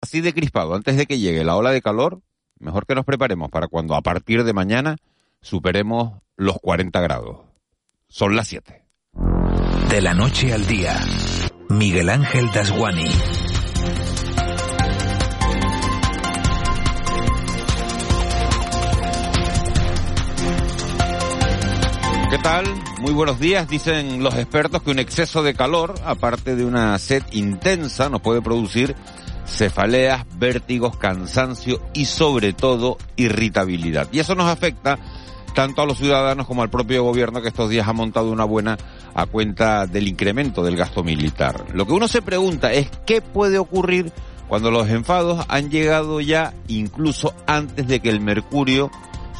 Así de crispado, antes de que llegue la ola de calor, mejor que nos preparemos para cuando a partir de mañana superemos los 40 grados. Son las 7. De la noche al día, Miguel Ángel Dasguani. ¿Qué tal? Muy buenos días. Dicen los expertos que un exceso de calor, aparte de una sed intensa, nos puede producir cefaleas, vértigos, cansancio y sobre todo irritabilidad. Y eso nos afecta tanto a los ciudadanos como al propio gobierno que estos días ha montado una buena a cuenta del incremento del gasto militar. Lo que uno se pregunta es qué puede ocurrir cuando los enfados han llegado ya incluso antes de que el mercurio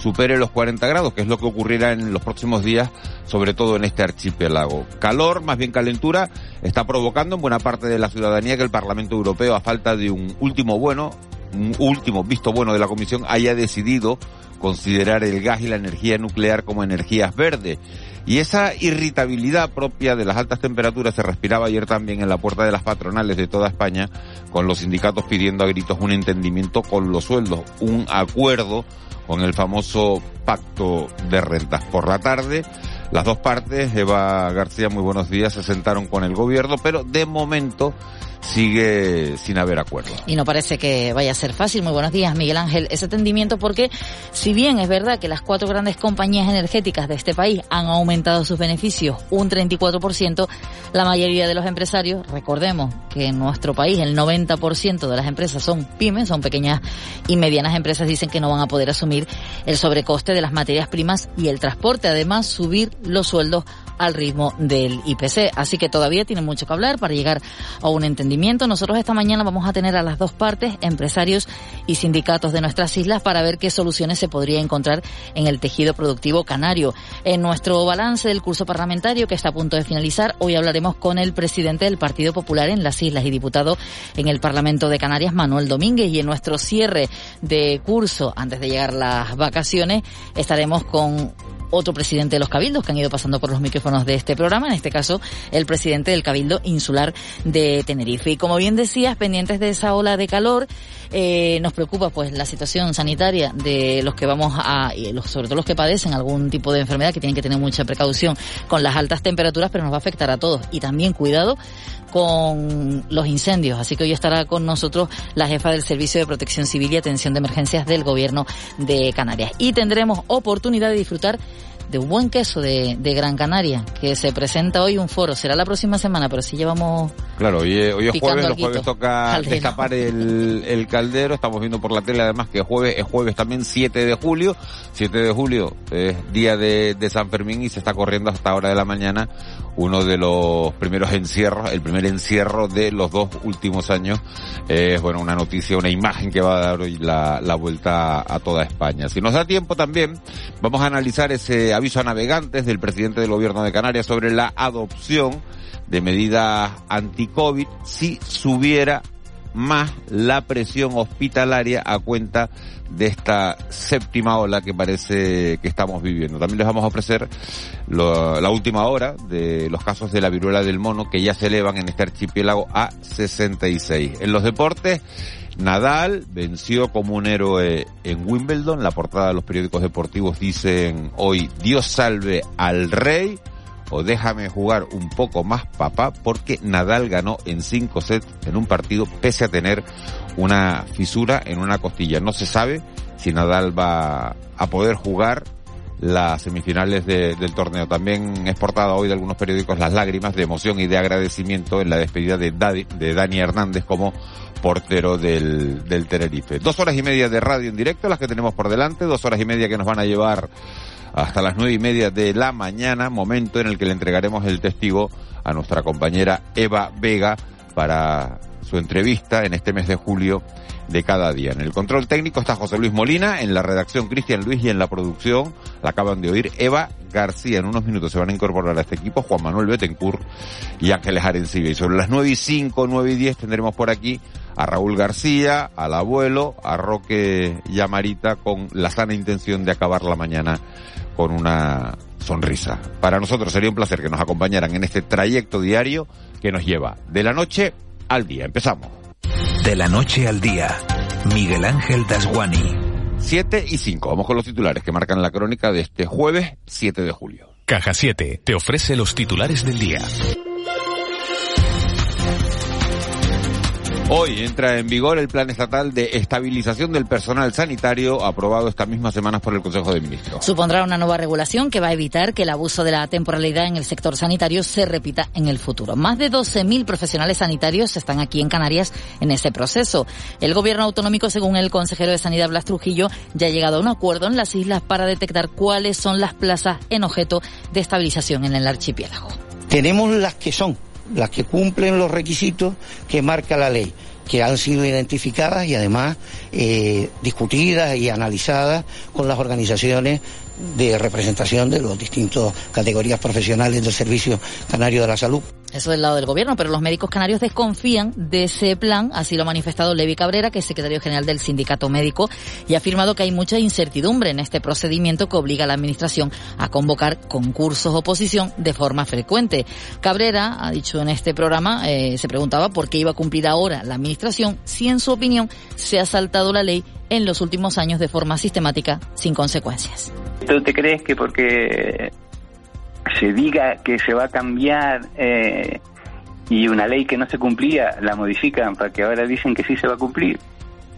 supere los 40 grados, que es lo que ocurrirá en los próximos días, sobre todo en este archipiélago. Calor, más bien calentura, está provocando en buena parte de la ciudadanía que el Parlamento Europeo, a falta de un último bueno, un último visto bueno de la Comisión, haya decidido considerar el gas y la energía nuclear como energías verdes. Y esa irritabilidad propia de las altas temperaturas se respiraba ayer también en la puerta de las patronales de toda España, con los sindicatos pidiendo a gritos un entendimiento con los sueldos, un acuerdo con el famoso pacto de rentas. Por la tarde, las dos partes, Eva García, muy buenos días, se sentaron con el gobierno, pero de momento sigue sin haber acuerdo. Y no parece que vaya a ser fácil. Muy buenos días, Miguel Ángel. Ese entendimiento porque si bien es verdad que las cuatro grandes compañías energéticas de este país han aumentado sus beneficios un 34%, la mayoría de los empresarios, recordemos que en nuestro país el 90% de las empresas son pymes, son pequeñas y medianas empresas, dicen que no van a poder asumir el sobrecoste de las materias primas y el transporte. Además, subir los sueldos al ritmo del IPC. Así que todavía tiene mucho que hablar para llegar a un entendimiento. Nosotros esta mañana vamos a tener a las dos partes, empresarios y sindicatos de nuestras islas, para ver qué soluciones se podría encontrar en el tejido productivo canario. En nuestro balance del curso parlamentario que está a punto de finalizar, hoy hablaremos con el presidente del Partido Popular en las islas y diputado en el Parlamento de Canarias, Manuel Domínguez. Y en nuestro cierre de curso, antes de llegar las vacaciones, estaremos con otro presidente de los cabildos que han ido pasando por los micrófonos de este programa, en este caso el presidente del Cabildo Insular de Tenerife. Y como bien decías, pendientes de esa ola de calor, eh, nos preocupa pues la situación sanitaria de los que vamos a, y sobre todo los que padecen algún tipo de enfermedad, que tienen que tener mucha precaución con las altas temperaturas, pero nos va a afectar a todos. Y también cuidado con los incendios. Así que hoy estará con nosotros la jefa del Servicio de Protección Civil y Atención de Emergencias del Gobierno de Canarias. Y tendremos oportunidad de disfrutar de un buen queso de, de, Gran Canaria, que se presenta hoy un foro. Será la próxima semana, pero si llevamos. Claro, hoy, hoy es jueves, los jueves toca destapar el, el, caldero. Estamos viendo por la tele además que jueves es jueves también 7 de julio. 7 de julio es día de, de San Fermín y se está corriendo hasta hora de la mañana uno de los primeros encierros, el primer encierro de los dos últimos años. Es, bueno, una noticia, una imagen que va a dar hoy la, la vuelta a toda España. Si nos da tiempo también, vamos a analizar ese aviso a navegantes del presidente del gobierno de Canarias sobre la adopción de medidas anti-COVID si subiera más la presión hospitalaria a cuenta de esta séptima ola que parece que estamos viviendo. También les vamos a ofrecer la última hora de los casos de la viruela del mono que ya se elevan en este archipiélago a 66. En los deportes, Nadal venció como un héroe en Wimbledon. La portada de los periódicos deportivos dicen hoy Dios salve al rey o déjame jugar un poco más papá porque Nadal ganó en cinco sets en un partido pese a tener una fisura en una costilla. No se sabe si Nadal va a poder jugar las semifinales de, del torneo. También es portada hoy de algunos periódicos las lágrimas de emoción y de agradecimiento en la despedida de, de Dani Hernández como portero del, del Tenerife. Dos horas y media de radio en directo, las que tenemos por delante, dos horas y media que nos van a llevar hasta las nueve y media de la mañana, momento en el que le entregaremos el testigo a nuestra compañera Eva Vega para su entrevista en este mes de julio de cada día. En el control técnico está José Luis Molina, en la redacción Cristian Luis y en la producción la acaban de oír Eva García. En unos minutos se van a incorporar a este equipo Juan Manuel Betancourt y Ángeles Arencibia. Y sobre las 9 y 5, 9 y 10 tendremos por aquí a Raúl García, al abuelo, a Roque y a Marita con la sana intención de acabar la mañana con una sonrisa. Para nosotros sería un placer que nos acompañaran en este trayecto diario que nos lleva de la noche al día. Empezamos. De la noche al día, Miguel Ángel Dasguani. 7 y 5. Vamos con los titulares que marcan la crónica de este jueves 7 de julio. Caja 7 te ofrece los titulares del día. Hoy entra en vigor el Plan Estatal de Estabilización del Personal Sanitario aprobado esta misma semana por el Consejo de Ministros. Supondrá una nueva regulación que va a evitar que el abuso de la temporalidad en el sector sanitario se repita en el futuro. Más de 12.000 profesionales sanitarios están aquí en Canarias en ese proceso. El gobierno autonómico, según el consejero de Sanidad Blas Trujillo, ya ha llegado a un acuerdo en las islas para detectar cuáles son las plazas en objeto de estabilización en el archipiélago. Tenemos las que son las que cumplen los requisitos que marca la ley que han sido identificadas y además eh, discutidas y analizadas con las organizaciones de representación de las distintas categorías profesionales del Servicio Canario de la Salud. Eso del lado del gobierno, pero los médicos canarios desconfían de ese plan, así lo ha manifestado Levi Cabrera, que es secretario general del sindicato médico, y ha afirmado que hay mucha incertidumbre en este procedimiento que obliga a la administración a convocar concursos oposición de forma frecuente. Cabrera ha dicho en este programa, eh, se preguntaba por qué iba a cumplir ahora la administración si en su opinión se ha saltado la ley en los últimos años de forma sistemática sin consecuencias. ¿Tú te crees que porque se diga que se va a cambiar eh, y una ley que no se cumplía la modifican para que ahora dicen que sí se va a cumplir.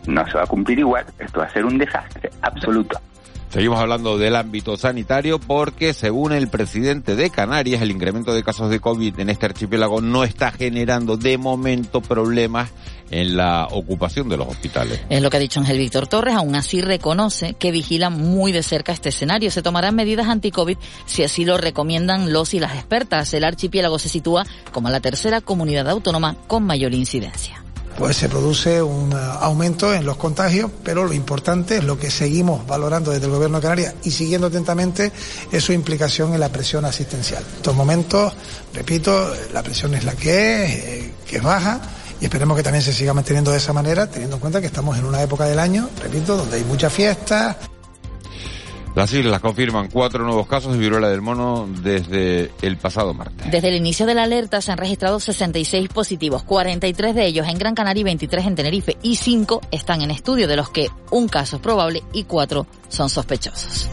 No se va a cumplir igual, esto va a ser un desastre absoluto. Seguimos hablando del ámbito sanitario porque según el presidente de Canarias el incremento de casos de COVID en este archipiélago no está generando de momento problemas en la ocupación de los hospitales. Es lo que ha dicho Ángel Víctor Torres, aún así reconoce que vigilan muy de cerca este escenario. Se tomarán medidas anti-COVID si así lo recomiendan los y las expertas. El archipiélago se sitúa como la tercera comunidad autónoma con mayor incidencia pues se produce un aumento en los contagios, pero lo importante es lo que seguimos valorando desde el Gobierno de Canarias y siguiendo atentamente es su implicación en la presión asistencial. En estos momentos, repito, la presión es la que es, eh, que es baja y esperemos que también se siga manteniendo de esa manera, teniendo en cuenta que estamos en una época del año, repito, donde hay muchas fiestas. Las islas confirman cuatro nuevos casos de viruela del mono desde el pasado martes. Desde el inicio de la alerta se han registrado 66 positivos, 43 de ellos en Gran Canaria y 23 en Tenerife, y 5 están en estudio, de los que un caso es probable y 4 son sospechosos.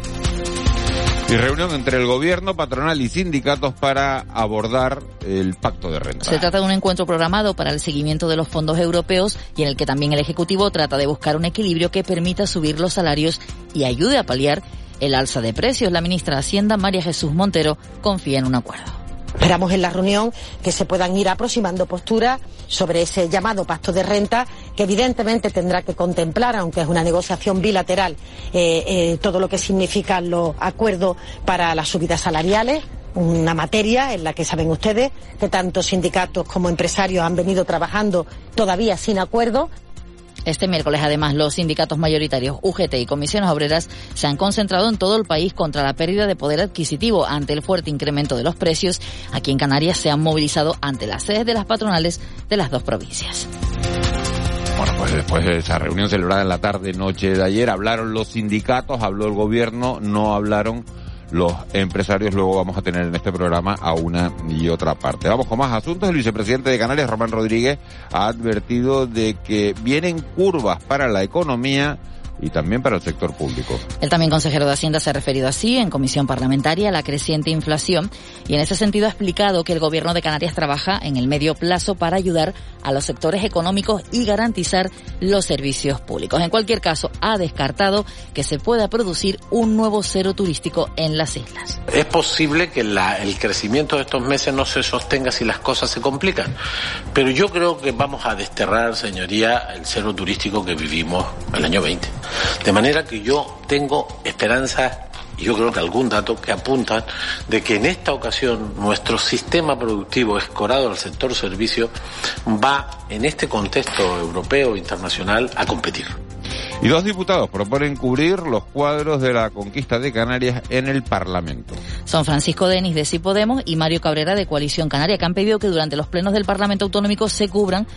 Y reunión entre el gobierno, patronal y sindicatos para abordar el pacto de renta. Se trata de un encuentro programado para el seguimiento de los fondos europeos y en el que también el Ejecutivo trata de buscar un equilibrio que permita subir los salarios y ayude a paliar el alza de precios. La ministra de Hacienda, María Jesús Montero, confía en un acuerdo. Esperamos en la reunión que se puedan ir aproximando posturas sobre ese llamado pacto de renta que evidentemente tendrá que contemplar, aunque es una negociación bilateral, eh, eh, todo lo que significan los acuerdos para las subidas salariales, una materia en la que saben ustedes que tanto sindicatos como empresarios han venido trabajando todavía sin acuerdo. Este miércoles, además, los sindicatos mayoritarios UGT y comisiones obreras se han concentrado en todo el país contra la pérdida de poder adquisitivo ante el fuerte incremento de los precios. Aquí en Canarias se han movilizado ante las sedes de las patronales de las dos provincias. Bueno, pues después de esa reunión celebrada en la tarde, noche de ayer, hablaron los sindicatos, habló el gobierno, no hablaron los empresarios. Luego vamos a tener en este programa a una y otra parte. Vamos con más asuntos. El vicepresidente de Canarias, Román Rodríguez, ha advertido de que vienen curvas para la economía y también para el sector público. El también consejero de Hacienda se ha referido así en comisión parlamentaria a la creciente inflación y en ese sentido ha explicado que el gobierno de Canarias trabaja en el medio plazo para ayudar a los sectores económicos y garantizar los servicios públicos. En cualquier caso, ha descartado que se pueda producir un nuevo cero turístico en las islas. Es posible que el crecimiento de estos meses no se sostenga si las cosas se complican, pero yo creo que vamos a desterrar, señoría, el cero turístico que vivimos el año 20. De manera que yo tengo esperanzas y yo creo que algún dato que apuntan de que en esta ocasión nuestro sistema productivo escorado al sector servicio va en este contexto europeo e internacional a competir. Y dos diputados proponen cubrir los cuadros de la conquista de Canarias en el Parlamento. Son Francisco Denis de Sí Podemos y Mario Cabrera de Coalición Canaria, que han pedido que durante los plenos del Parlamento Autonómico se cubran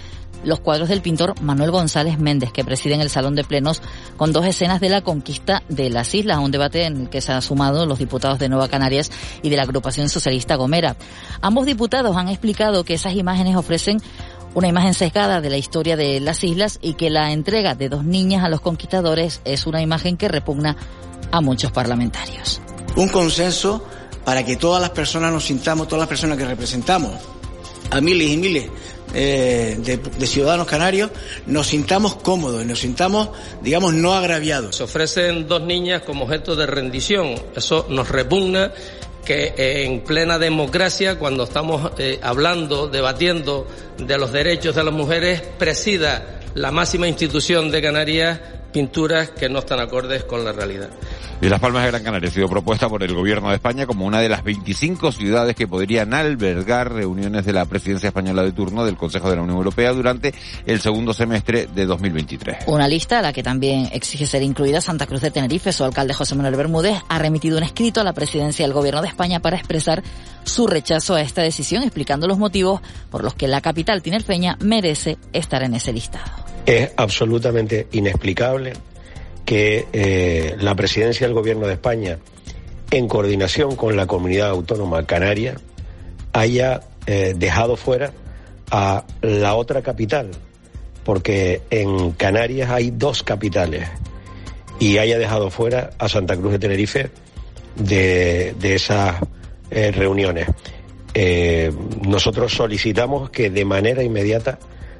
los cuadros del pintor Manuel González Méndez, que preside en el Salón de Plenos con dos escenas de la conquista de las islas, un debate en el que se han sumado los diputados de Nueva Canarias y de la agrupación socialista Gomera. Ambos diputados han explicado que esas imágenes ofrecen una imagen sesgada de la historia de las islas y que la entrega de dos niñas a los conquistadores es una imagen que repugna a muchos parlamentarios. Un consenso para que todas las personas nos sintamos, todas las personas que representamos, a miles y miles eh, de, ciudadanos canarios, nos sintamos cómodos, nos sintamos, digamos, no agraviados. Se ofrecen dos niñas como objeto de rendición. Eso nos repugna que en plena democracia, cuando estamos eh, hablando, debatiendo de los derechos de las mujeres, presida la máxima institución de Canarias pinturas que no están acordes con la realidad. Y Las Palmas de Gran Canaria ha sido propuesta por el Gobierno de España como una de las 25 ciudades que podrían albergar reuniones de la presidencia española de turno del Consejo de la Unión Europea durante el segundo semestre de 2023. Una lista a la que también exige ser incluida Santa Cruz de Tenerife. Su alcalde José Manuel Bermúdez ha remitido un escrito a la presidencia del Gobierno de España para expresar su rechazo a esta decisión, explicando los motivos por los que la capital tinerfeña merece estar en ese listado. Es absolutamente inexplicable que eh, la presidencia del Gobierno de España, en coordinación con la comunidad autónoma canaria, haya eh, dejado fuera a la otra capital, porque en Canarias hay dos capitales, y haya dejado fuera a Santa Cruz de Tenerife de, esas eh, reuniones. nosotros solicitamos que de manera inmediata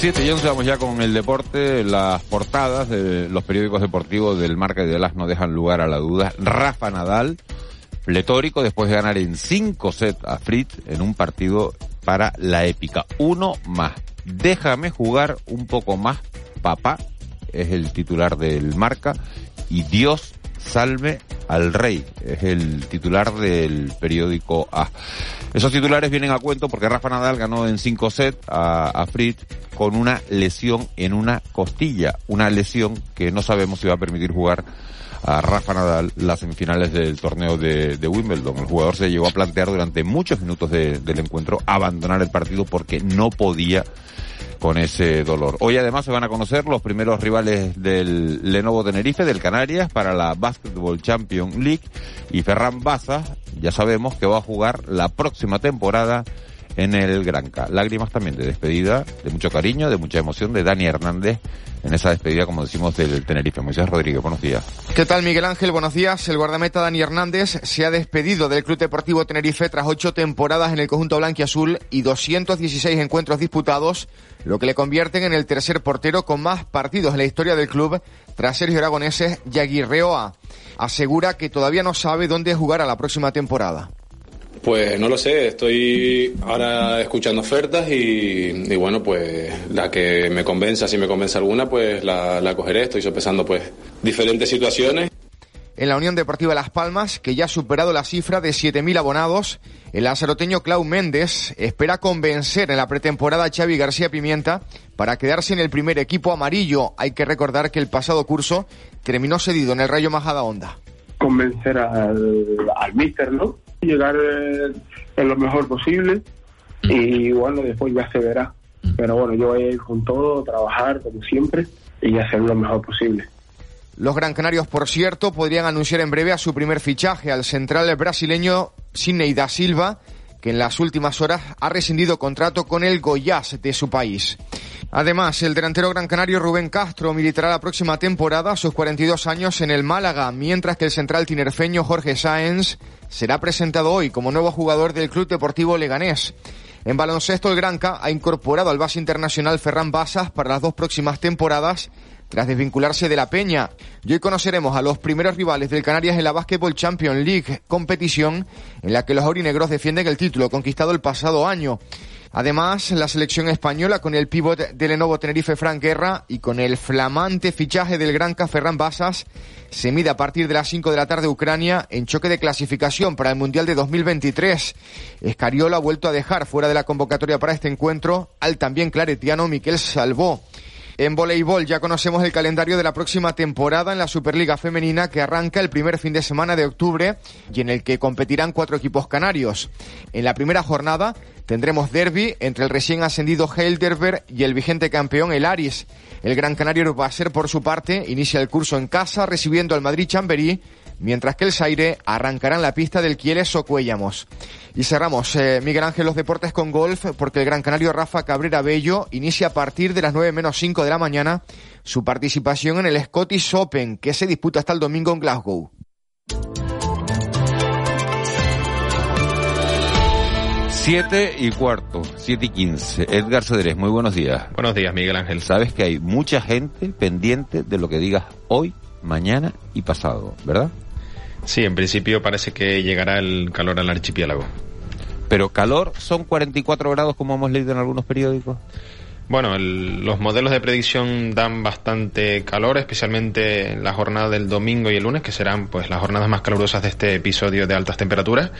7 y 11 vamos ya con el deporte. Las portadas de los periódicos deportivos del Marca y del As no dejan lugar a la duda. Rafa Nadal, pletórico, después de ganar en 5 sets a Fritz en un partido para la épica. Uno más. Déjame jugar un poco más, papá. Es el titular del Marca. Y Dios salve al rey. Es el titular del periódico A. Esos titulares vienen a cuento porque Rafa Nadal ganó en 5 sets a, Fritz con una lesión en una costilla, una lesión que no sabemos si va a permitir jugar a Rafa Nadal las semifinales del torneo de, Wimbledon. El jugador se llegó a plantear durante muchos minutos del encuentro abandonar el partido porque no podía con ese dolor. Hoy además se van a conocer los primeros rivales del Lenovo Tenerife, del Canarias, para la Basketball Champion League y Ferran Baza, ya sabemos que va a jugar la próxima temporada en el Granca. Lágrimas también de despedida, de mucho cariño, de mucha emoción de Dani Hernández en esa despedida, como decimos, del Tenerife. Moisés Rodríguez, buenos días. ¿Qué tal, Miguel Ángel? Buenos días. El guardameta Dani Hernández se ha despedido del Club Deportivo Tenerife tras ocho temporadas en el conjunto blanquiazul y 216 encuentros disputados, lo que le convierten en el tercer portero con más partidos en la historia del club tras Sergio Aragoneses y Aguirreoa. Asegura que todavía no sabe dónde jugar a la próxima temporada. Pues no lo sé, estoy ahora escuchando ofertas y, bueno, pues la que me convenza, si me convence alguna, pues la, la cogeré. Estoy sopesando pues diferentes situaciones. En la Unión Deportiva Las Palmas, que ya ha superado la cifra de 7.000 abonados, el lanzaroteño Clau Méndez espera convencer en la pretemporada a Xavi García Pimienta para quedarse en el primer equipo amarillo. Hay que recordar que el pasado curso terminó cedido en el Rayo Majada Honda. Convencer al, al míster, ¿no? Llegar eh, en lo mejor posible y bueno, después ya se verá. Pero bueno, yo voy a ir con todo, trabajar como siempre y hacer lo mejor posible. Los Gran Canarios, por cierto, podrían anunciar en breve a su primer fichaje, al central brasileño Sidney da Silva, que en las últimas horas ha rescindido contrato con el Goiás de su país. Además, el delantero gran canario Rubén Castro militará la próxima temporada a sus 42 años en el Málaga, mientras que el central tinerfeño Jorge Sáenz será presentado hoy como nuevo jugador del Club Deportivo Leganés. En baloncesto, el Granca ha incorporado al base internacional Ferran Basas para las dos próximas temporadas tras desvincularse de la Peña. Y hoy conoceremos a los primeros rivales del Canarias en la Basketball Champions League, competición en la que los aurinegros defienden el título conquistado el pasado año. Además, la selección española con el pívot de Lenovo Tenerife Frank Guerra y con el flamante fichaje del Gran Ferran Basas se mide a partir de las 5 de la tarde Ucrania en choque de clasificación para el Mundial de 2023. Escariola ha vuelto a dejar fuera de la convocatoria para este encuentro al también claretiano Miquel Salvó. En voleibol ya conocemos el calendario de la próxima temporada en la Superliga Femenina que arranca el primer fin de semana de octubre y en el que competirán cuatro equipos canarios. En la primera jornada tendremos derby entre el recién ascendido Heidelberg y el vigente campeón el Aris. El Gran Canario va a ser por su parte, inicia el curso en casa recibiendo al Madrid Chamberí mientras que el Saire arrancará en la pista del Quieles o Cuellamos. Y cerramos, eh, Miguel Ángel, los deportes con golf, porque el gran canario Rafa Cabrera Bello inicia a partir de las 9 menos 5 de la mañana su participación en el Scottish Open, que se disputa hasta el domingo en Glasgow. Siete y cuarto, siete y quince. Edgar Cedrés, muy buenos días. Buenos días, Miguel Ángel. Sabes que hay mucha gente pendiente de lo que digas hoy, mañana y pasado, ¿verdad? Sí, en principio parece que llegará el calor al archipiélago. Pero calor son 44 grados como hemos leído en algunos periódicos. Bueno, los modelos de predicción dan bastante calor, especialmente en la jornada del domingo y el lunes, que serán pues las jornadas más calurosas de este episodio de altas temperaturas.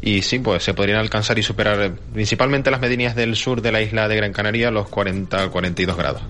Y sí, pues se podrían alcanzar y superar principalmente las medianías del sur de la isla de Gran Canaria los 40-42 grados.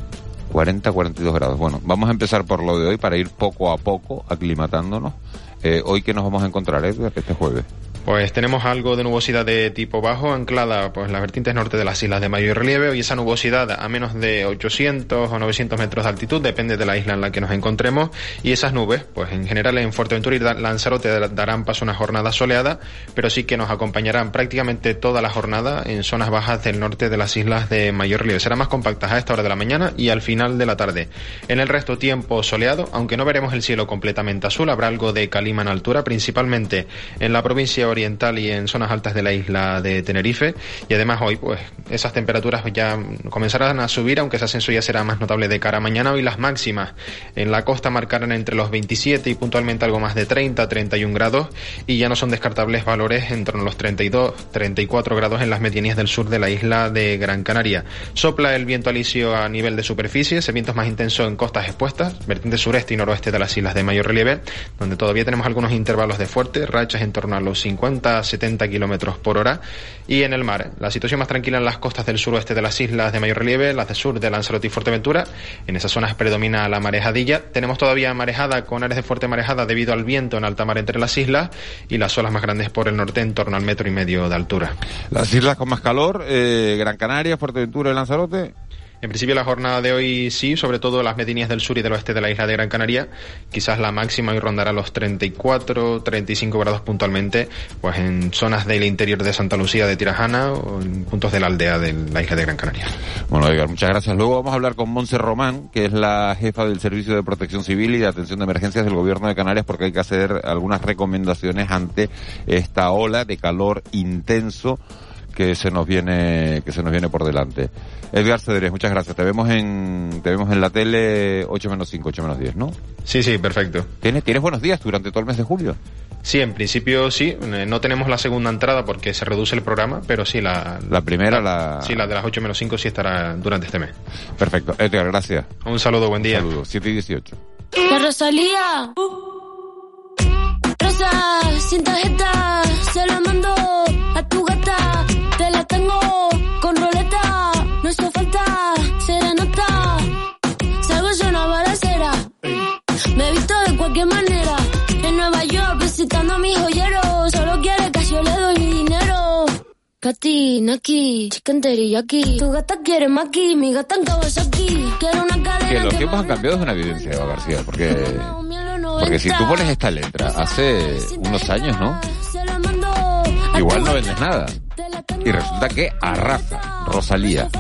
40, 42 grados. Bueno, vamos a empezar por lo de hoy para ir poco a poco aclimatándonos. Eh, hoy que nos vamos a encontrar, Edgar, este jueves. Pues tenemos algo de nubosidad de tipo bajo anclada pues en las vertientes norte de las islas de mayor relieve y esa nubosidad a menos de 800 o 900 metros de altitud depende de la isla en la que nos encontremos y esas nubes pues en general en Fuerteventura y Lanzarote darán paso a una jornada soleada pero sí que nos acompañarán prácticamente toda la jornada en zonas bajas del norte de las islas de mayor relieve. Serán más compactas a esta hora de la mañana y al final de la tarde. En el resto tiempo soleado, aunque no veremos el cielo completamente azul, habrá algo de calima en altura, principalmente en la provincia oriental y en zonas altas de la isla de Tenerife. Y además hoy, pues, esas temperaturas ya comenzarán a subir, aunque ese ascenso ya será más notable de cara a mañana. Hoy las máximas en la costa marcarán entre los 27 y puntualmente algo más de 30, 31 grados. Y ya no son descartables valores en torno a los 32, 34 grados en las medianías del sur de la isla de Gran Canaria. Sopla el viento alisio a nivel de superficie, ese viento es más intenso en costas expuestas, vertiente sureste y noroeste de las islas de mayor relieve, donde todavía tenemos algunos intervalos de fuerte, rachas en torno a los 50 70 kilómetros por hora. Y en el mar, la situación más tranquila en las costas del suroeste de las islas de mayor relieve, las de sur de Lanzarote y Fuerteventura. En esas zonas predomina la marejadilla. Tenemos todavía marejada con áreas de fuerte marejada debido al viento en alta mar entre las islas y las olas más grandes por el norte en torno al metro y medio de altura. Las islas con más calor, eh, Gran Canaria, Fuerteventura y Lanzarote. En principio la jornada de hoy sí, sobre todo las medianías del sur y del oeste de la isla de Gran Canaria. Quizás la máxima hoy rondará los 34, 35 grados puntualmente, pues en zonas del interior de Santa Lucía de Tirajana o en puntos de la aldea de la isla de Gran Canaria. Bueno, Edgar, muchas gracias. Luego vamos a hablar con Monse Román, que es la jefa del Servicio de Protección Civil y de Atención de Emergencias del Gobierno de Canarias, porque hay que hacer algunas recomendaciones ante esta ola de calor intenso que se nos viene que se nos viene por delante. Edgar Cedrés, muchas gracias. Te vemos en te vemos en la tele 8 menos 5, 8 menos 10, ¿no? Sí, sí, perfecto. ¿Tienes, ¿Tienes buenos días durante todo el mes de julio? Sí, en principio sí. Eh, no tenemos la segunda entrada porque se reduce el programa, pero sí la... La primera, la... Sí, la de las 8 menos 5 sí estará durante este mes. Perfecto. Edgar, gracias. Un saludo, buen día. Un saludo. 7 y 18. La Rosalía. Rosa, sin tarjeta, se la mando a tu gata Katy, Naki, chicken aquí. Tu gata quiere maki, mi gata en aquí. Quiero una cadena. Que los tiempos han cambiado es una evidencia, Eva García, porque. Porque si tú pones esta letra hace unos años, ¿no? Igual no vendes nada. y resulta que arrasa Rosalía.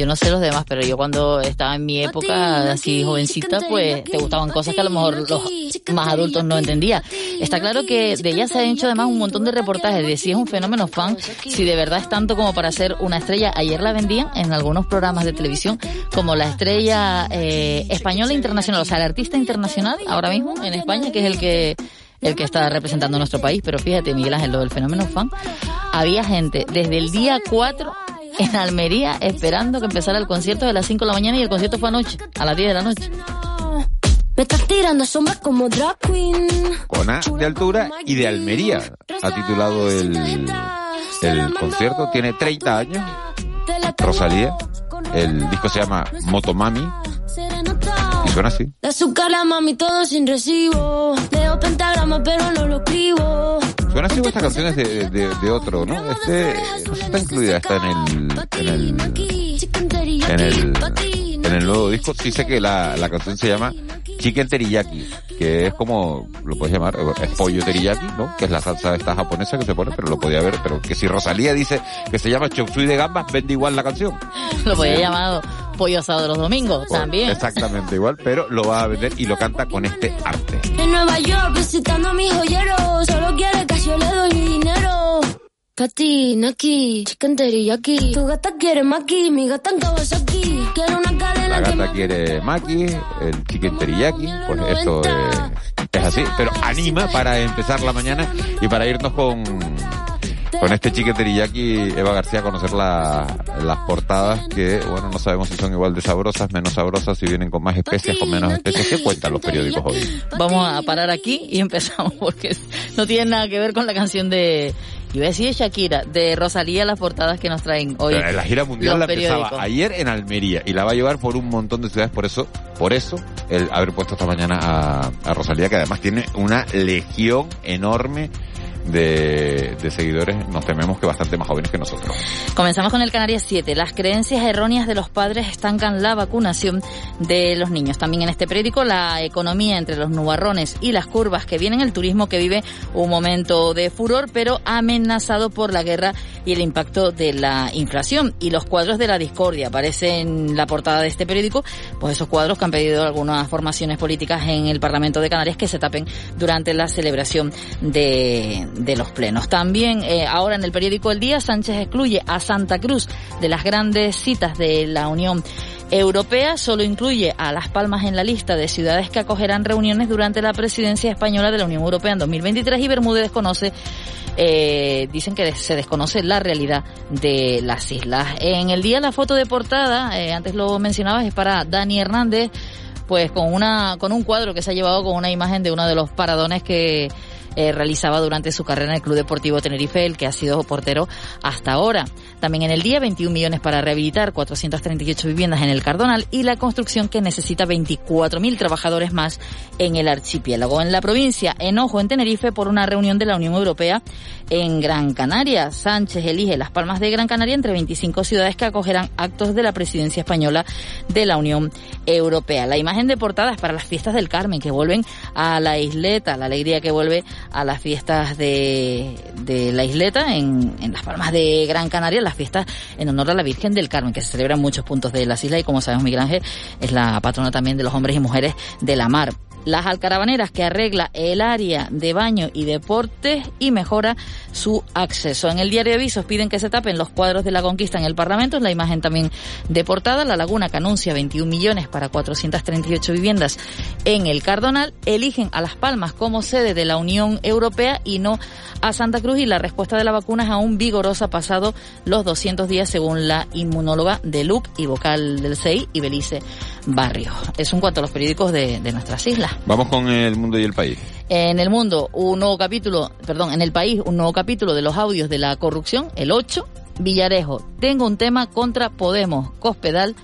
Yo no sé los demás, pero yo cuando estaba en mi época así jovencita, pues te gustaban cosas que a lo mejor los más adultos no entendía. Está claro que de ella se han hecho además un montón de reportajes de si es un fenómeno fan, si de verdad es tanto como para ser una estrella. Ayer la vendían en algunos programas de televisión como la estrella eh, española internacional, o sea, el artista internacional ahora mismo en España, que es el que el que está representando nuestro país, pero fíjate, Miguel Ángel, lo del fenómeno fan, había gente desde el día 4 en Almería esperando que empezara el concierto de las 5 de la mañana y el concierto fue anoche, a las 10 de la noche. Me estás tirando sombras como drag queen. Con A de altura y de Almería ha titulado el, el concierto. Tiene 30 años. Rosalía. El disco se llama Motomami. Y suena así. De azúcar la mami todo sin recibo. Leo pentagrama pero no lo escribo. Suena así esta canción es de, de, de otro, ¿no? Este no está incluida, está en el, en el, en el, en el nuevo disco. Sí sé que la, la canción se llama Chicken Teriyaki, que es como, lo puedes llamar, es pollo teriyaki, ¿no? Que es la salsa esta japonesa que se pone, pero lo podía ver, pero que si Rosalía dice que se llama chop de gambas, vende igual la canción. Lo podía llamado pollo asado de los domingos, Pues, también. Exactamente igual, pero lo va a vender y lo canta con este arte. En Nueva York visitando a mis joyeros. Solo quiere que yo le doy dinero. Patina aquí, chicken teriyaki. Tu gata quiere maki, mi gata en Kawasaki. Quiero una cadena La que gata quiere maki, el chicken teriyaki, pues esto es, es así, pero anima para empezar la mañana y para irnos con con este chicken teriyaki Eva García a conocer la, las portadas que, bueno, no sabemos si son igual de sabrosas, menos sabrosas, si vienen con más especias, con menos especias. ¿Qué cuentan los periódicos hoy? Vamos a parar aquí y empezamos porque no tiene nada que ver con la canción de, iba a decir de Shakira, de Rosalía, las portadas que nos traen hoy. Pero la gira mundial la empezaba ayer en Almería y la va a llevar por un montón de ciudades, por eso, por eso, el haber puesto esta mañana a, a Rosalía, que además tiene una legión enorme de, seguidores, nos tememos que bastante más jóvenes que nosotros. Comenzamos con el Canarias 7. Las creencias erróneas de los padres estancan la vacunación de los niños. También en este periódico, la economía entre los nubarrones y las curvas que vienen, el turismo que vive un momento de furor, pero amenazado por la guerra y el impacto de la inflación. Y los cuadros de la discordia. Aparece en la portada de este periódico, pues esos cuadros que han pedido algunas formaciones políticas en el Parlamento de Canarias que se tapen durante la celebración de, de los plenos. También eh, ahora en el periódico El Día, Sánchez excluye a Santa Cruz de las grandes citas de la Unión Europea, solo incluye a Las Palmas en la lista de ciudades que acogerán reuniones durante la presidencia española de la Unión Europea en 2023 y Bermúdez desconoce eh, dicen que se desconoce la realidad de las islas. En el día la foto de portada, eh, antes lo mencionabas, es para Dani Hernández, pues con una con un cuadro que se ha llevado con una imagen de uno de los paradones que eh, realizaba durante su carrera en el Club Deportivo Tenerife, el que ha sido portero hasta ahora. También en el día 21 millones para rehabilitar 438 viviendas en el Cardonal y la construcción que necesita 24.000 trabajadores más en el archipiélago. En la provincia, enojo en Tenerife por una reunión de la Unión Europea en Gran Canaria. Sánchez elige Las Palmas de Gran Canaria entre 25 ciudades que acogerán actos de la presidencia española de la Unión Europea. La imagen de portada es para las fiestas del Carmen, que vuelven a la isleta, la alegría que vuelve a las fiestas de, de la isleta en, en Las Palmas de Gran Canaria, las fiestas en honor a la Virgen del Carmen, que se celebran en muchos puntos de las islas y como sabemos Miguel Ángel es la patrona también de los hombres y mujeres de la mar. Las alcaravaneras que arregla el área de baño y deportes y mejora su acceso. En el diario avisos piden que se tapen los cuadros de la conquista en el Parlamento, es la imagen también de portada. La Laguna que anuncia 21 millones para 438 viviendas en el Cardonal. Eligen a Las Palmas como sede de la Unión Europea y no a Santa Cruz y la respuesta de la vacuna es aún vigorosa pasado los 200 días según la inmunóloga de LUC y vocal del CEI y Belice Barrios. Es un cuanto a los periódicos de, de nuestras islas. Vamos con el mundo y el país. En el mundo, un nuevo capítulo, perdón, en el país, un nuevo capítulo de los audios de la corrupción, el 8. Villarejo, tengo un tema contra Podemos, Cospedal,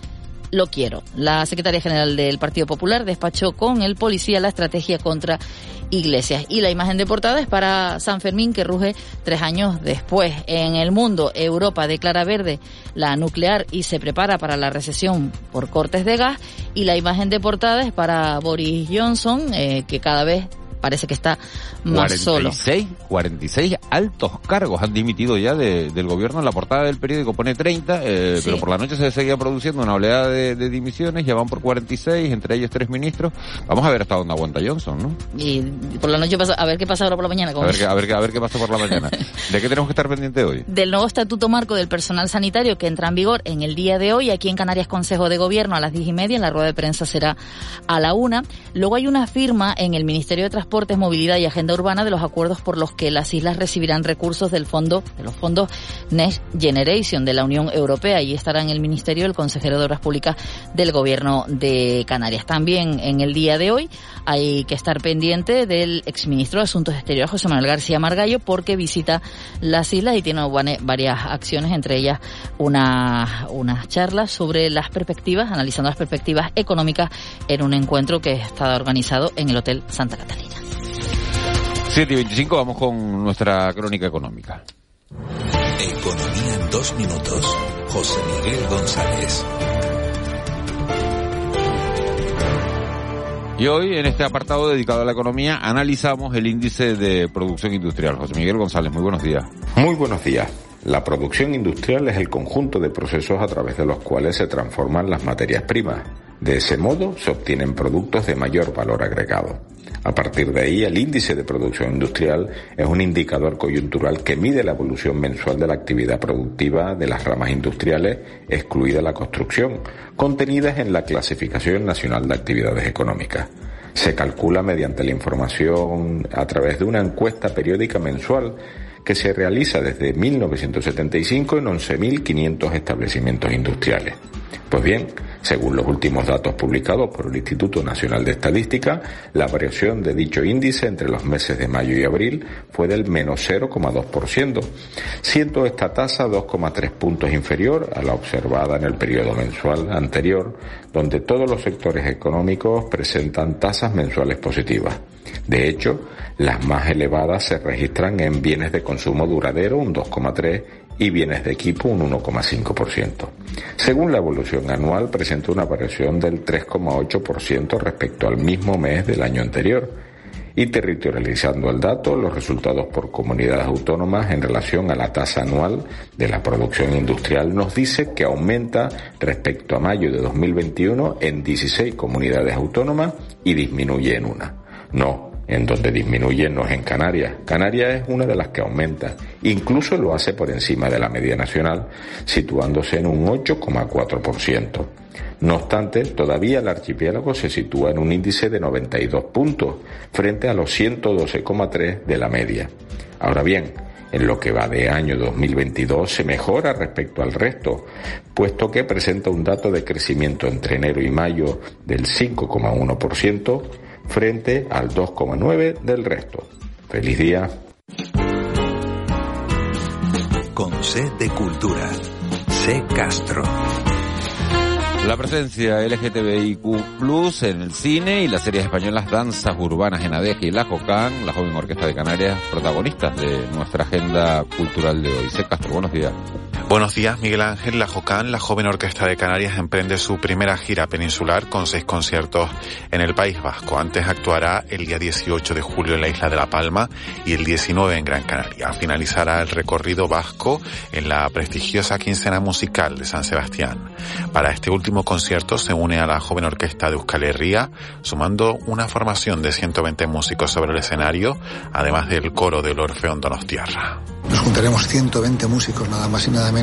lo quiero. La secretaria general del Partido Popular despachó con el policía la estrategia contra Iglesias. Y la imagen de portada es para San Fermín, que ruge tres años después. En el mundo, Europa declara verde la nuclear y se prepara para la recesión por cortes de gas. Y la imagen de portada es para Boris Johnson, eh, que cada vez parece que está más 46, solo. 46 altos cargos han dimitido ya del gobierno. En la portada del periódico pone 30, eh, pero por la noche se seguía produciendo una oleada de, dimisiones, ya van por 46, entre ellos tres ministros. Vamos a ver hasta dónde aguanta Johnson, ¿no? Y por la noche pasa, a ver qué pasa ahora por la mañana. A ver, a, ver, a ver qué pasa por la mañana. ¿De qué tenemos que estar pendiente hoy? Del nuevo estatuto marco del personal sanitario que entra en vigor en el día de hoy. Aquí en Canarias Consejo de Gobierno a las diez y media. En la rueda de prensa será a la una. Luego hay una firma en el Ministerio de Transportes, Movilidad y Agenda Urbana de los acuerdos por los que las islas recibirán recursos del fondo, de los fondos Next Generation de la Unión Europea. y estará en el Ministerio el consejero de Obras Públicas del Gobierno de Canarias. También en el día de hoy hay que estar pendiente del exministro de Asuntos Exteriores, José Manuel García Margallo, porque visita las islas y tiene varias acciones, entre ellas una, unas charlas sobre las perspectivas, analizando las perspectivas económicas en un encuentro que está organizado en el Hotel Santa Catalina. 7 y 25 vamos con nuestra crónica económica. Economía en dos minutos. José Miguel González. Y hoy, en este apartado dedicado a la economía, analizamos el índice de producción industrial. José Miguel González, muy buenos días. Muy buenos días. La producción industrial es el conjunto de procesos a través de los cuales se transforman las materias primas. De ese modo se obtienen productos de mayor valor agregado. A partir de ahí, el índice de producción industrial es un indicador coyuntural que mide la evolución mensual de la actividad productiva de las ramas industriales, excluida la construcción, contenidas en la Clasificación Nacional de Actividades Económicas. Se calcula mediante la información a través de una encuesta periódica mensual que se realiza desde 1975 en 11.500 establecimientos industriales. Pues bien, según los últimos datos publicados por el Instituto Nacional de Estadística, la variación de dicho índice entre los meses de mayo y abril fue del menos 0,2%, siendo esta tasa 2,3 puntos inferior a la observada en el periodo mensual anterior, donde todos los sectores económicos presentan tasas mensuales positivas. De hecho, las más elevadas se registran en bienes de consumo duradero, un 2,3%, y bienes de equipo un 1,5%. Según la evolución anual, presenta una variación del 3,8% respecto al mismo mes del año anterior. Y territorializando el dato, los resultados por comunidades autónomas en relación a la tasa anual de la producción industrial nos dice que aumenta respecto a mayo de 2021 en 16 comunidades autónomas y disminuye en una. No, en donde disminuye no es en Canarias. Canarias es una de las que aumenta. Incluso lo hace por encima de la media nacional, situándose en un 8,4%. No obstante, todavía el archipiélago se sitúa en un índice de 92 puntos, frente a los 112,3 de la media. Ahora bien, en lo que va de año 2022 se mejora respecto al resto, puesto que presenta un dato de crecimiento entre enero y mayo del 5,1%, frente al 2,9 del resto. Feliz día. Con C de Cultura. C Castro. La presencia LGTBIQ Plus en el cine y las series españolas Danzas Urbanas en Adeje y La Jocán, la joven orquesta de Canarias, protagonistas de nuestra agenda cultural de hoy. C. Castro, buenos días. Buenos días, Miguel Ángel. La Jocán, la joven orquesta de Canarias, emprende su primera gira peninsular con seis conciertos en el País Vasco. Antes actuará el día 18 de julio en la isla de La Palma y el 19 en Gran Canaria. Finalizará el recorrido vasco en la prestigiosa quincena musical de San Sebastián. Para este último concierto se une a la joven orquesta de Euskal Herria, sumando una formación de 120 músicos sobre el escenario, además del coro del Orfeón Donostiarra. Nos juntaremos 120 músicos, nada más y nada menos,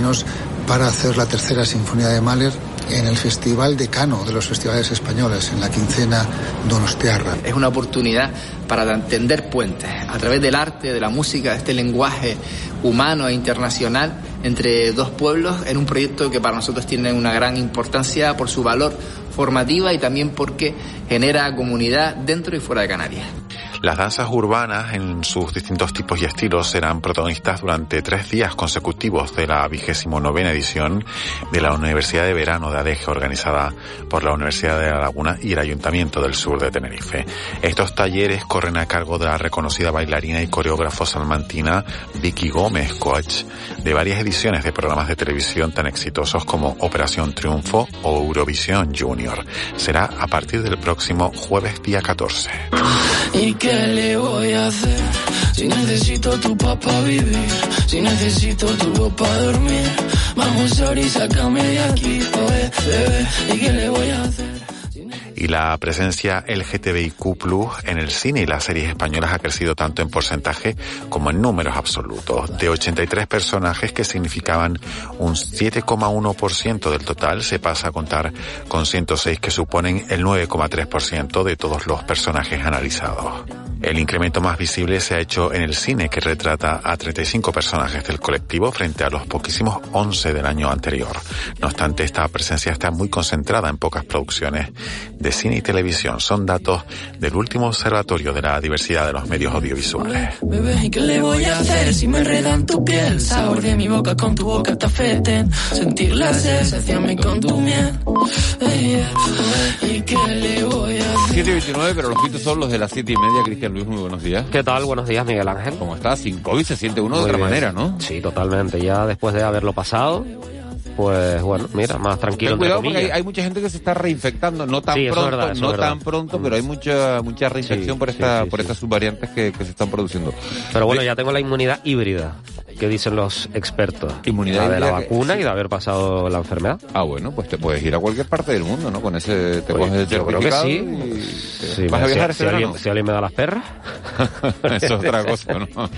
para hacer la tercera sinfonía de Mahler en el Festival de Cano de los festivales españoles, en la quincena Donostiarra. Es una oportunidad para tender puentes a través del arte, de la música, este lenguaje humano e internacional entre dos pueblos en un proyecto que para nosotros tiene una gran importancia por su valor formativa y también porque genera comunidad dentro y fuera de Canarias. Las danzas urbanas en sus distintos tipos y estilos serán protagonistas durante tres días consecutivos de la vigésimo novena edición de la Universidad de Verano de Adeje organizada por la Universidad de La Laguna y el Ayuntamiento del Sur de Tenerife. Estos talleres corren a cargo de la reconocida bailarina y coreógrafo salmantina Vicky Gómez, coach de varias ediciones de programas de televisión tan exitosos como Operación Triunfo o Eurovisión Junior. Será a partir del próximo jueves día 14. ¿Y qué le voy a hacer? Si necesito tu papá vivir, si necesito tu luz para dormir, vamos a y sácame de aquí, bebé, bebé, ¿y qué le voy a hacer? Y la presencia LGTBIQ en el cine y las series españolas ha crecido tanto en porcentaje como en números absolutos. De 83 personajes que significaban un 7,1% del total, se pasa a contar con 106 que suponen el 9,3% de todos los personajes analizados. El incremento más visible se ha hecho en el cine, que retrata a 35 personajes del colectivo frente a los poquísimos 11 del año anterior. No obstante, esta presencia está muy concentrada en pocas producciones de cine y televisión. Son datos del último observatorio de la diversidad de los medios audiovisuales. Sabor de mi boca con tu boca te afecten. Sentir la sensación con tu miel. 7.29, pero los pitos son los de las 7 y media, Cristian Luis, muy buenos días. ¿Qué tal? Buenos días, Miguel Ángel. ¿Cómo estás? Sin COVID se siente uno de otra manera, ¿no? Sí, totalmente. Ya después de haberlo pasado, pues bueno, mira, más tranquilo. Ten cuidado porque hay, mucha gente que se está reinfectando, no tan pronto, no tan pronto, pero hay mucha mucha reinfección por esta por estas subvariantes que, que, se están produciendo. Pero bueno, ya tengo la inmunidad híbrida que dicen los expertos. Inmunidad de la vacuna y de haber pasado la enfermedad. Ah, bueno, pues te puedes ir a cualquier parte del mundo, ¿no? Con ese te pues, coges yo creo que sí. sí ¿Vas a viajar si, alguien, si, alguien, me da las perras. Eso es otra cosa, ¿no? no,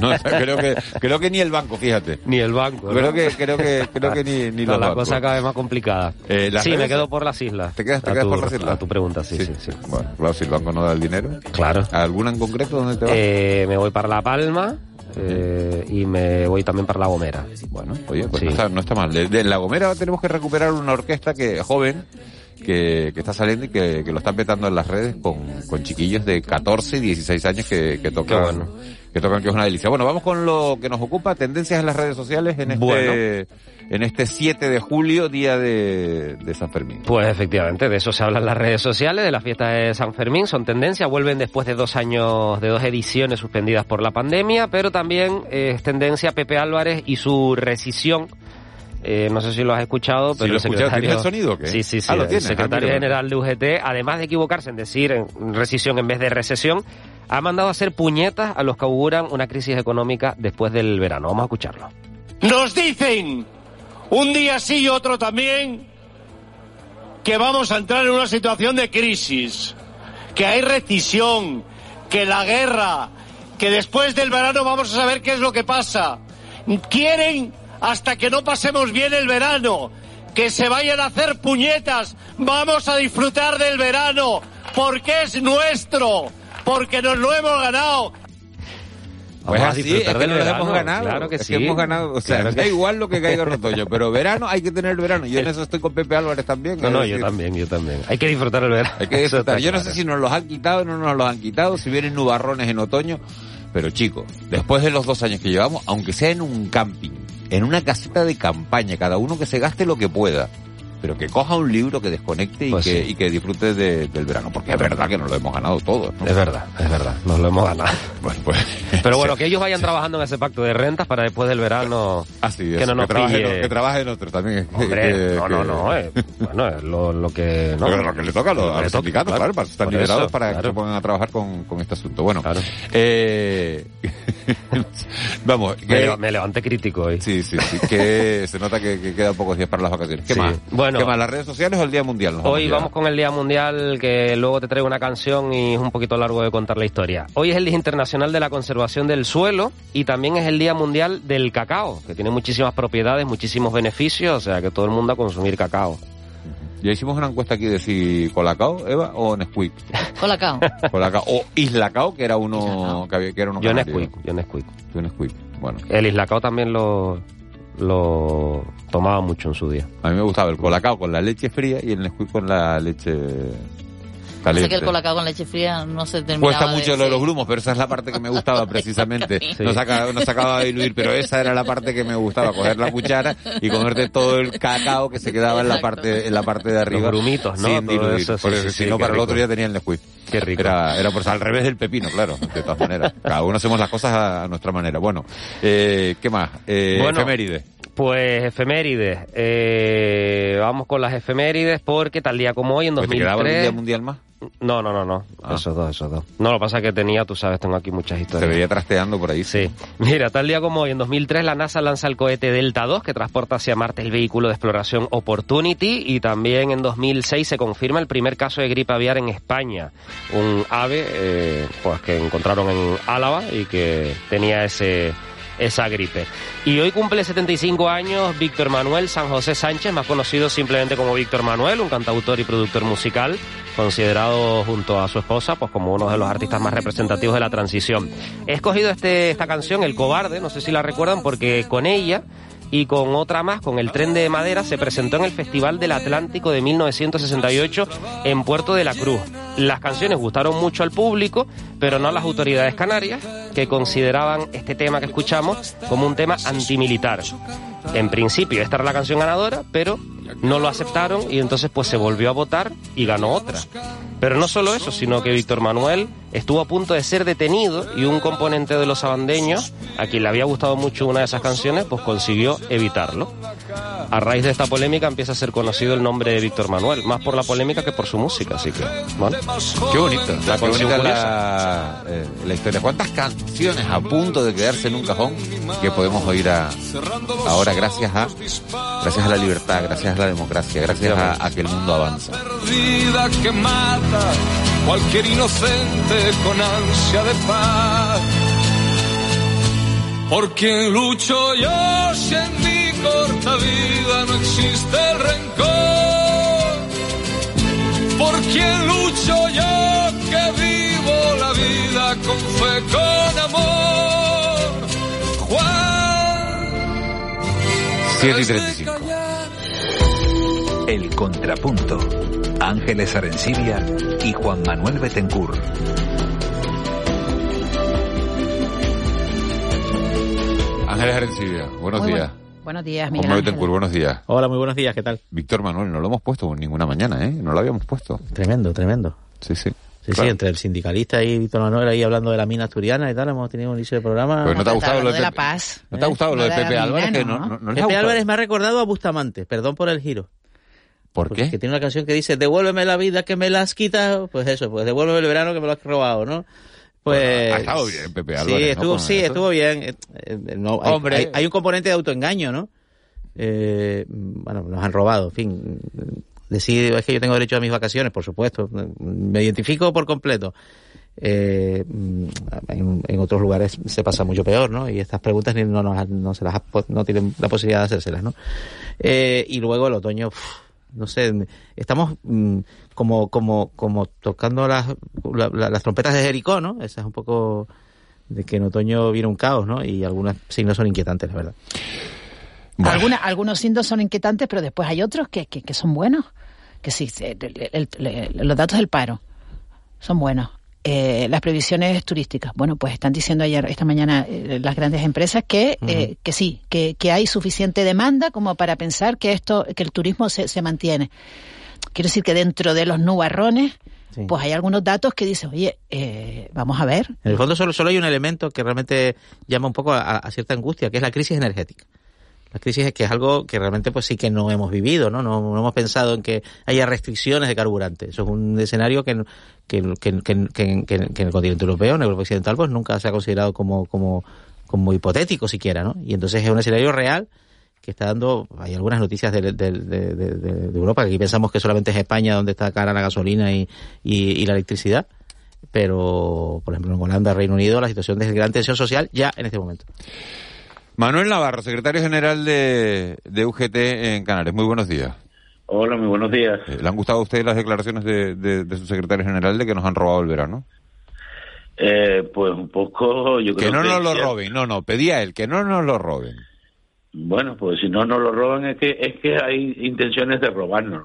no, creo que creo que ni el banco, fíjate. Ni el banco. Creo que creo que creo que ni, ni los La cosa cada vez más complicada. Eh, sí, me quedo por las islas. ¿Te quedas, te quedas por las islas? A tu pregunta, sí, sí, sí. Bueno, claro, si el banco no da el dinero. Claro. ¿Alguna en concreto dónde te vas? Eh, me voy para La Palma. Eh, y me voy también para La Gomera. Bueno, oye, pues no, está, no, está, mal. De, La Gomera tenemos que recuperar una orquesta que joven que, que está saliendo y que, que, lo están petando en las redes con, con chiquillos de 14 y 16 años que, que tocan, que tocan que es una delicia. Bueno, vamos con lo que nos ocupa, tendencias en las redes sociales en este, en este 7 de julio, día de, de, San Fermín. Pues efectivamente, de eso se habla en las redes sociales, de la fiesta de San Fermín, son tendencias, vuelven después de dos años, de dos ediciones suspendidas por la pandemia, pero también es tendencia Pepe Álvarez y su rescisión eh, no sé si lo has escuchado, pero el secretario... el sonido qué? Sí, sí, sí. Ah, el secretario ah, general de UGT, además de equivocarse en decir en recesión en vez de recesión, ha mandado a hacer puñetas a los que auguran una crisis económica después del verano. Vamos a escucharlo. Nos dicen, un día sí y otro también, que vamos a entrar en una situación de crisis, que hay recesión, que la guerra, que después del verano vamos a saber qué es lo que pasa. Quieren hasta que no pasemos bien el verano. Que se vayan a hacer puñetas. Vamos a disfrutar del verano. Porque es nuestro. Porque nos lo hemos ganado. Pues así, es que nos hemos ganado. Claro que sí. hemos ganado. O sea, da igual lo que caiga en otoño, pero verano hay que tener verano. Yo en eso estoy con Pepe Álvarez también. No, no, yo también, yo también. Hay que disfrutar el verano. Hay que disfrutar. Yo no sé si nos los han quitado o no nos los han quitado, si vienen nubarrones en otoño. Pero chicos, después de los dos años que llevamos, aunque sea en un camping, en una caseta de campaña, cada uno que se gaste lo que pueda pero que coja un libro que desconecte y, pues que, y que disfrute del verano, porque es verdad que nos lo hemos ganado todo. Es verdad, es verdad, nos lo hemos ganado. Bueno, pues, pero bueno, que ellos vayan trabajando en ese pacto de rentas para después del verano Así es, que no nos que trabajen, que trabajen otros también. Hombre, no, no, no, eh, bueno, es lo, lo que... No, lo, que le toca a los, a los sindicatos, claro, para estar liberados para que se pongan a trabajar con, con este asunto. Bueno, eh, vamos. Que, me, levanté crítico hoy. Sí, sí, sí, que se nota que, que quedan pocos días para las vacaciones. ¿Qué más? Bueno, ¿Qué más? ¿Las redes sociales o el Día Mundial? Hoy vamos con el Día Mundial, que luego te traigo una canción y es un poquito largo de contar la historia. Hoy es el Día Internacional de la Conservación del Suelo y también es el Día Mundial del Cacao, que tiene muchísimas propiedades, muchísimos beneficios, o sea que todo el mundo a consumir cacao. Ya hicimos una encuesta aquí de si Colacao, Eva, o Nesquik. Colacao. Colacao. O Islacao, que era uno que, había, que era uno Yo Nesquik, yo Nesquik. Yo Nesquik, bueno. El Islacao también lo, lo tomaba mucho en su día. A mí me gustaba el colacao con la leche fría y el Nesquik con la leche caliente. Sé que el colacao con leche fría no se terminaba Cuesta mucho lo de los grumos, pero esa es la parte que me gustaba precisamente. No, se acaba, de diluir, pero esa era la parte que me gustaba, coger la cuchara y comerte todo el cacao que se quedaba en la parte en la parte de arriba. Los grumitos, ¿no? Sin diluir, porque si no para el otro día tenía el Nesquik. Qué rico. Era, era pues al revés del pepino, claro, de todas maneras. Cada uno hacemos las cosas a, nuestra manera. Bueno, eh, ¿qué más? Eh, bueno, efeméride. Pues efemérides. Eh, vamos con las efemérides porque tal día como hoy, en 2003... ¿Te quedaba el Día Mundial más? No, no, no, no. Ah. Esos dos, esos dos. No, lo que pasa es que tenía, tú sabes, tengo aquí muchas historias. Se veía trasteando por ahí. Sí. Mira, tal día como hoy, en 2003, la NASA lanza el cohete Delta 2, que transporta hacia Marte el vehículo de exploración Opportunity, y también en 2006 se confirma el primer caso de gripe aviar en España. Un ave, eh, pues que encontraron en Álava y que tenía ese esa gripe. Y hoy cumple 75 años Víctor Manuel San José Sánchez, más conocido simplemente como Víctor Manuel, un cantautor y productor musical, considerado junto a su esposa pues como uno de los artistas más representativos de la transición. He escogido este, esta canción, El Cobarde, no sé si la recuerdan, porque con ella y con otra más, con el tren de madera, se presentó en el Festival del Atlántico de 1968 en Puerto de la Cruz. Las canciones gustaron mucho al público, pero no a las autoridades canarias, que consideraban este tema que escuchamos como un tema antimilitar. En principio esta era la canción ganadora, pero no lo aceptaron y entonces pues se volvió a votar y ganó otra. Pero no solo eso, sino que Víctor Manuel estuvo a punto de ser detenido y un componente de los abandeños, a quien le había gustado mucho una de esas canciones, pues consiguió evitarlo. A raíz de esta polémica empieza a ser conocido el nombre de Víctor Manuel, más por la polémica que por su música, así que, bueno. Qué bonito, la, qué bonita la, eh, la, historia. ¿Cuántas canciones a punto de quedarse en un cajón que podemos oír ahora gracias a, gracias a la libertad, gracias a la democracia, gracias a, a que el mundo avanza? que mata cualquier inocente con ansia de paz. Por quien lucho yo si en mi corta vida no existe el rencor. Por quien lucho yo que vivo la vida con fe, con amor. 7 y 35. El contrapunto. Ángeles Arencibia y Juan Manuel Betencur. Ángeles Arencibia, buenos días. Buenos días, Miguel Juan Manuel buenos días. Hola, muy buenos días, ¿qué tal? Víctor Manuel, no lo hemos puesto ninguna mañana, ¿eh? No lo habíamos puesto. Tremendo, tremendo. Sí, sí. Sí, sí, entre el sindicalista y Víctor Manuel ahí hablando de la mina asturiana y tal, hemos tenido un inicio de programa. Pues no te ha gustado lo de, la paz. ¿No te ha gustado lo de Pepe Álvarez? no, Pepe Álvarez me ha recordado a Bustamante, perdón por el giro. ¿Por qué? Que tiene una canción que dice, devuélveme la vida que me la has quitado. Pues eso, pues devuélveme el verano que me lo has robado, ¿no? Pues, ha estado bien, Pepe Álvarez. Sí, estuvo, sí, estuvo bien. Eh, eh, no, Hombre. Hay, un componente de autoengaño, ¿no? Eh, bueno, nos han robado, en fin. Decir, es que yo tengo derecho a mis vacaciones, por supuesto. Me identifico por completo. Eh, en, en, otros lugares se pasa mucho peor, ¿no? Y estas preguntas no, no, no se las no tienen la posibilidad de hacérselas, ¿no? Eh, y luego el otoño, no sé, estamos mm, como, como, como tocando las, las trompetas de Jericó, ¿no? Esa es un poco de que en otoño viene un caos, ¿no? Y algunos signos son inquietantes, la verdad. algunos signos son inquietantes, pero después hay otros que, que, son buenos. Que sí, los datos del paro son buenos. Eh, las previsiones turísticas. Bueno, pues están diciendo ayer, esta mañana, eh, las grandes empresas que, eh, que sí, que, que, hay suficiente demanda como para pensar que esto, que el turismo se, se mantiene. Quiero decir que dentro de los nubarrones, pues hay algunos datos que dicen, oye, vamos a ver. En el fondo solo, solo hay un elemento que realmente llama un poco a cierta angustia, que es la crisis energética. La crisis es que es algo que realmente pues sí que no hemos vivido, ¿no? No, no hemos pensado en que haya restricciones de carburante. Eso es un escenario que, que, que, en el continente europeo, en Europa Occidental, pues nunca se ha considerado como, como, como hipotético siquiera, ¿no? Y entonces es un escenario real que está dando, hay algunas noticias de, Europa, que aquí pensamos que solamente es España donde está cara la gasolina y, y, y la electricidad, pero por ejemplo en Holanda, Reino Unido, la situación de gran tensión social ya en este momento. Manuel Navarro, secretario general de, UGT en Canarias. Muy buenos días. Hola, muy buenos días. Eh, ¿Le han gustado a ustedes las declaraciones de, su secretario general de que nos han robado el verano? Eh, pues un poco, yo creo que... no nos lo roben, no, no, pedía él, que no nos lo roben. Bueno, pues si no nos lo roban es que, es que hay intenciones de robarnos.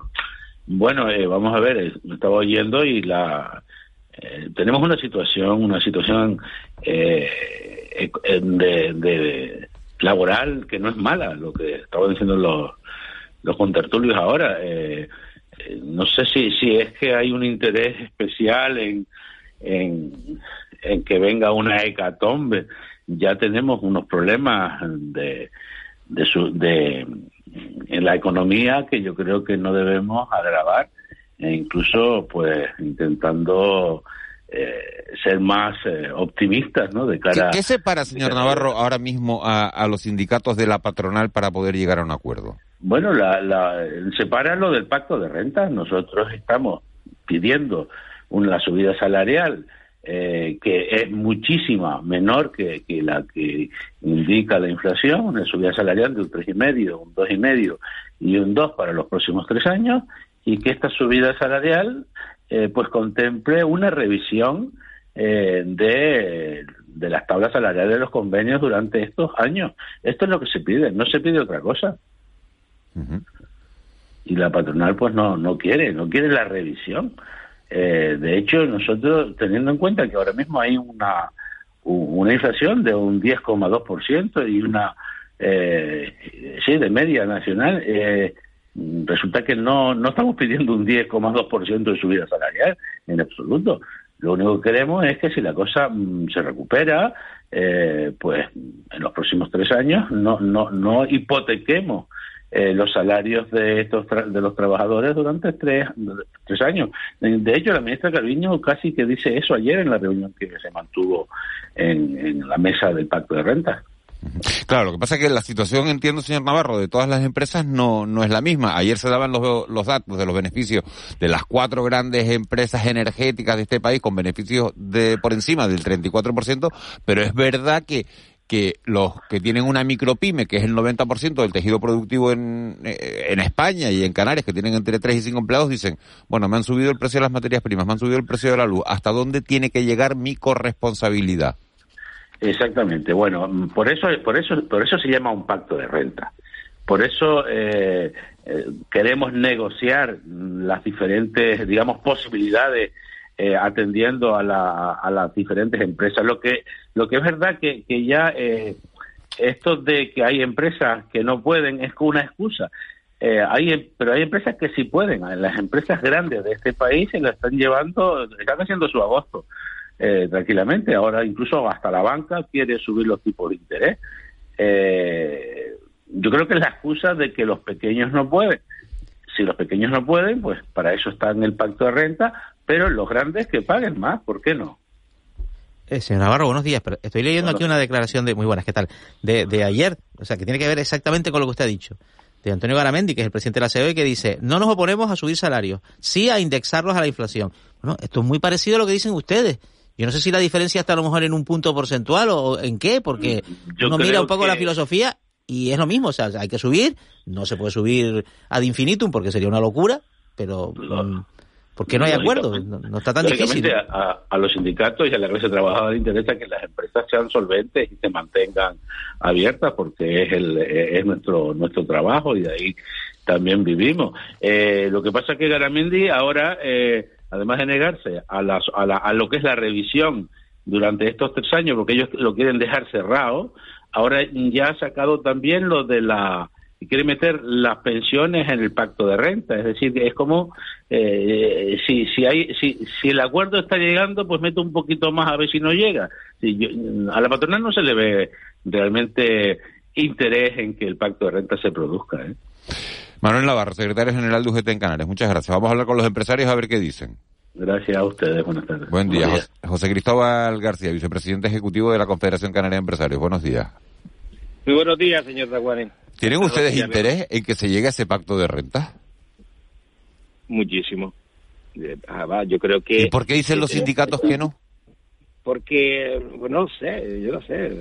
Bueno, eh, vamos a ver, me estaba oyendo y la... tenemos una situación, una situación de, de, laboral que no es mala, lo que estaban diciendo los, los contertulios ahora. Eh, eh, no sé si, si es que hay un interés especial en, en, en que venga una hecatombe. Ya tenemos unos problemas de, de, su, de en la economía que yo creo que no debemos agravar e incluso pues intentando eh, ser más eh, optimistas ¿no? de cara ¿Qué, qué separa, señor Navarro, ahora mismo a, a, los sindicatos de la patronal para poder llegar a un acuerdo? Bueno, la, la, separa lo del pacto de renta. Nosotros estamos pidiendo una subida salarial eh, que es muchísima menor que, que, la que indica la inflación, una subida salarial de un tres y medio, un dos y medio y un dos para los próximos tres años, y que esta subida salarial eh, pues contemple una revisión eh, de, de las tablas salariales de los convenios durante estos años. Esto es lo que se pide, no se pide otra cosa. Y la patronal pues no, no quiere, no quiere la revisión. Eh, de hecho, nosotros, teniendo en cuenta que ahora mismo hay una, una inflación de un 10,2% y una, eh, sí, de media nacional, eh, resulta que no, no estamos pidiendo un 10,2% de subida salarial en absoluto. Lo único que queremos es que si la cosa mm, se recupera, eh, pues en los próximos tres años no, no, no hipotequemos eh, los salarios de estos de los trabajadores durante tres, tres años. De hecho, la ministra Calviño casi que dice eso ayer en la reunión que se mantuvo en, en la mesa del pacto de renta. Claro, lo que pasa es que la situación, entiendo, señor Navarro, de todas las empresas no, no es la misma. Ayer se daban los, los datos de los beneficios de las cuatro grandes empresas energéticas de este país con beneficios de por encima del 34%, pero es verdad que que los que tienen una micropyme, que es el 90% del tejido productivo en, eh, en España y en Canarias, que tienen entre 3 y 5 empleados, dicen, bueno, me han subido el precio de las materias primas, me han subido el precio de la luz, ¿hasta dónde tiene que llegar mi corresponsabilidad? Exactamente. Bueno, por eso, por eso, por eso se llama un pacto de renta. Por eso eh, eh, queremos negociar las diferentes, digamos, posibilidades eh, atendiendo a, la, a, las diferentes empresas. Lo que, lo que es verdad que, que ya esto de que hay empresas que no pueden es una excusa. hay, pero hay empresas que sí pueden. Las empresas grandes de este país se lo están llevando, están haciendo su agosto eh, tranquilamente. Ahora incluso hasta la banca quiere subir los tipos de interés. Eh, yo creo que es la excusa de que los pequeños no pueden. Si los pequeños no pueden, pues para eso está en el pacto de renta, pero los grandes que paguen más, ¿por qué no? Eh, señor Navarro, buenos días. Pero estoy leyendo aquí una declaración de muy buenas, ¿qué tal? De, de ayer, o sea, que tiene que ver exactamente con lo que usted ha dicho de Antonio Garamendi, que es el presidente de la COE, que dice, no nos oponemos a subir salarios, sí a indexarlos a la inflación. Bueno, esto es muy parecido a lo que dicen ustedes. Yo no sé si la diferencia está a lo mejor en un punto porcentual o en qué, porque uno mira un poco la filosofía y es lo mismo, o sea, hay que subir, no se puede subir ad infinitum porque sería una locura, pero mm, ¿por qué no hay acuerdo? No, está tan difícil. A, a, los sindicatos y a la clase trabajadora le interesa que las empresas sean solventes y se mantengan abiertas porque es el es nuestro nuestro trabajo y de ahí también vivimos. Eh, lo que pasa es que Garamendi ahora eh, además de negarse a, a, lo que es la revisión durante estos tres años, porque ellos lo quieren dejar cerrado, ahora ya ha sacado también lo de la quiere meter las pensiones en el pacto de renta, es decir, es como eh, si si hay si, si el acuerdo está llegando, pues mete un poquito más a ver si no llega. a la patronal no se le ve realmente interés en que el pacto de renta se produzca. ¿eh? Manuel Navarro, secretario general de UGT en Canarias. Muchas gracias. Vamos a hablar con los empresarios a ver qué dicen. Gracias a ustedes. Buenas tardes. Buen día. José, Cristóbal García, vicepresidente ejecutivo de la Confederación Canaria de Empresarios. Buenos días. Muy buenos días, señor Daguaren. ¿Tienen ustedes interés en que se llegue a ese pacto de renta? Muchísimo. Eh, ah, yo creo que... ¿Y por qué dicen los sindicatos que no? Porque, bueno, no sé, yo no sé.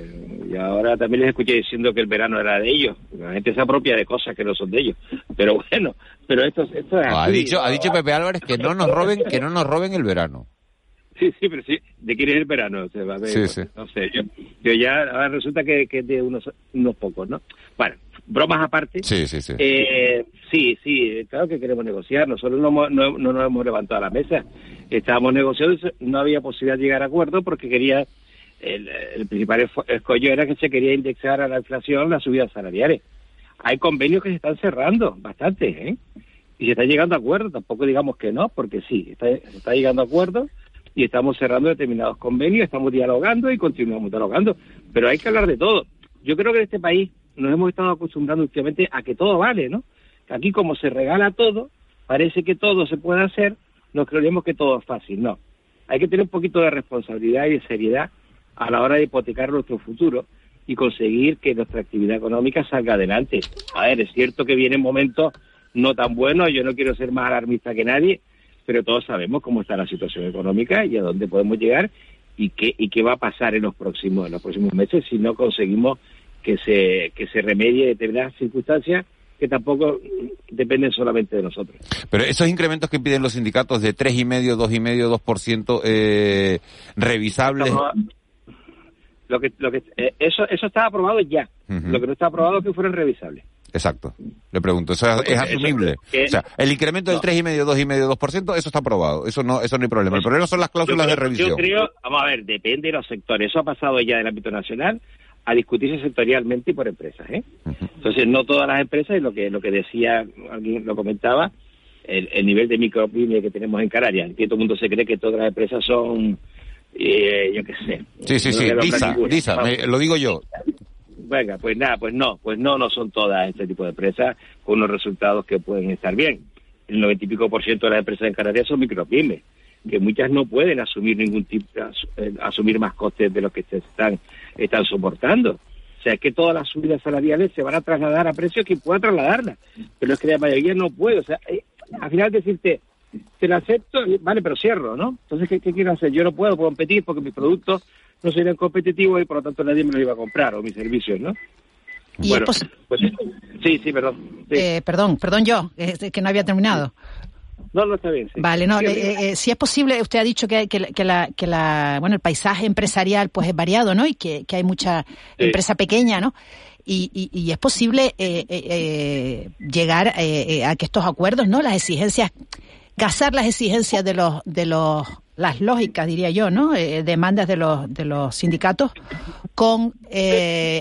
Y ahora también les escuché diciendo que el verano era de ellos. La gente se apropia de cosas que no son de ellos. Pero bueno, pero esto, esto es ha dicho, ha dicho Pepe Álvarez que no nos roben, que no nos roben el verano. Sí, sí, pero sí, ¿de quién es el verano? Se va a ver, sí, sí. No sé, yo, yo ya ahora resulta que, que es de unos, unos pocos, ¿no? Bueno, bromas aparte. Sí, sí, sí. Eh, sí, sí, claro que queremos negociar. Nosotros no, no, no, nos hemos levantado a la mesa. Estábamos negociando, no había posibilidad de llegar a acuerdo porque quería, el, el principal escollo era que se quería indexar a la inflación las subidas salariales. Hay convenios que se están cerrando, bastante, ¿eh? Y se está llegando a acuerdo, tampoco digamos que no, porque sí, está, se está llegando a acuerdo y estamos cerrando determinados convenios, estamos dialogando y continuamos dialogando, pero hay que hablar de todo. Yo creo que en este país nos hemos estado acostumbrando últimamente a que todo vale, ¿no? Aquí como se regala todo, parece que todo se puede hacer, nos creemos que todo es fácil. No, hay que tener un poquito de responsabilidad y de seriedad a la hora de hipotecar nuestro futuro y conseguir que nuestra actividad económica salga adelante. A ver, es cierto que vienen momentos no tan buenos, yo no quiero ser más alarmista que nadie, pero todos sabemos cómo está la situación económica y a dónde podemos llegar y qué, y qué va a pasar en los próximos, en los próximos meses si no conseguimos que se, que se remedie determinadas circunstancias que tampoco dependen solamente de nosotros. Pero esos incrementos que piden los sindicatos de 3,5, 2,5, 2%, eh, revisables. Lo que, lo que, eh, eso, eso está aprobado ya. Lo que no está aprobado es que fueran revisables. Exacto. Le pregunto, ¿eso es, asumible? o sea, el incremento del 3,5, 2,5, 2%, eso está aprobado. Eso no, eso no hay problema. El problema son las cláusulas de revisión. Yo creo, vamos a ver, depende de los sectores. Eso ha pasado ya del ámbito nacional a discutirse sectorialmente y por empresas. ¿eh? Entonces, no todas las empresas, y lo que, lo que decía, alguien lo comentaba, el, el nivel de micropyme que tenemos en Canarias, que todo el mundo se cree que todas las empresas son, eh, yo qué sé. Sí, sí, sí, Disa, Disa, lo digo yo. Venga, pues nada, pues no, pues no, no son todas este tipo de empresas con unos resultados que pueden estar bien. El noventa y pico por ciento de las empresas en Canarias son micropymes que muchas no pueden asumir ningún tipo, eh, asumir más costes de los que se están, están soportando. O sea, es que todas las subidas salariales se van a trasladar a precios que puedan trasladarlas, pero es que la mayoría no puede. O sea, eh, al final decirte, te lo acepto, vale, pero cierro, ¿no? Entonces, ¿qué, quiero hacer? Yo no puedo competir porque mis productos no serían competitivos y por lo tanto nadie me lo iba a comprar o mis servicios, ¿no? bueno, pues, sí, sí, perdón. Eh, perdón, perdón yo, que no había terminado. No, no está bien. Vale, no, eh, eh, si es posible, usted ha dicho que, que, la, que la, bueno, el paisaje empresarial pues es variado, ¿no? Y que, que hay mucha empresa pequeña, ¿no? Y, y, es posible eh, llegar a que estos acuerdos, ¿no? Las exigencias, casar las exigencias de los, de los, las lógicas, diría yo, ¿no? demandas de los, de los sindicatos con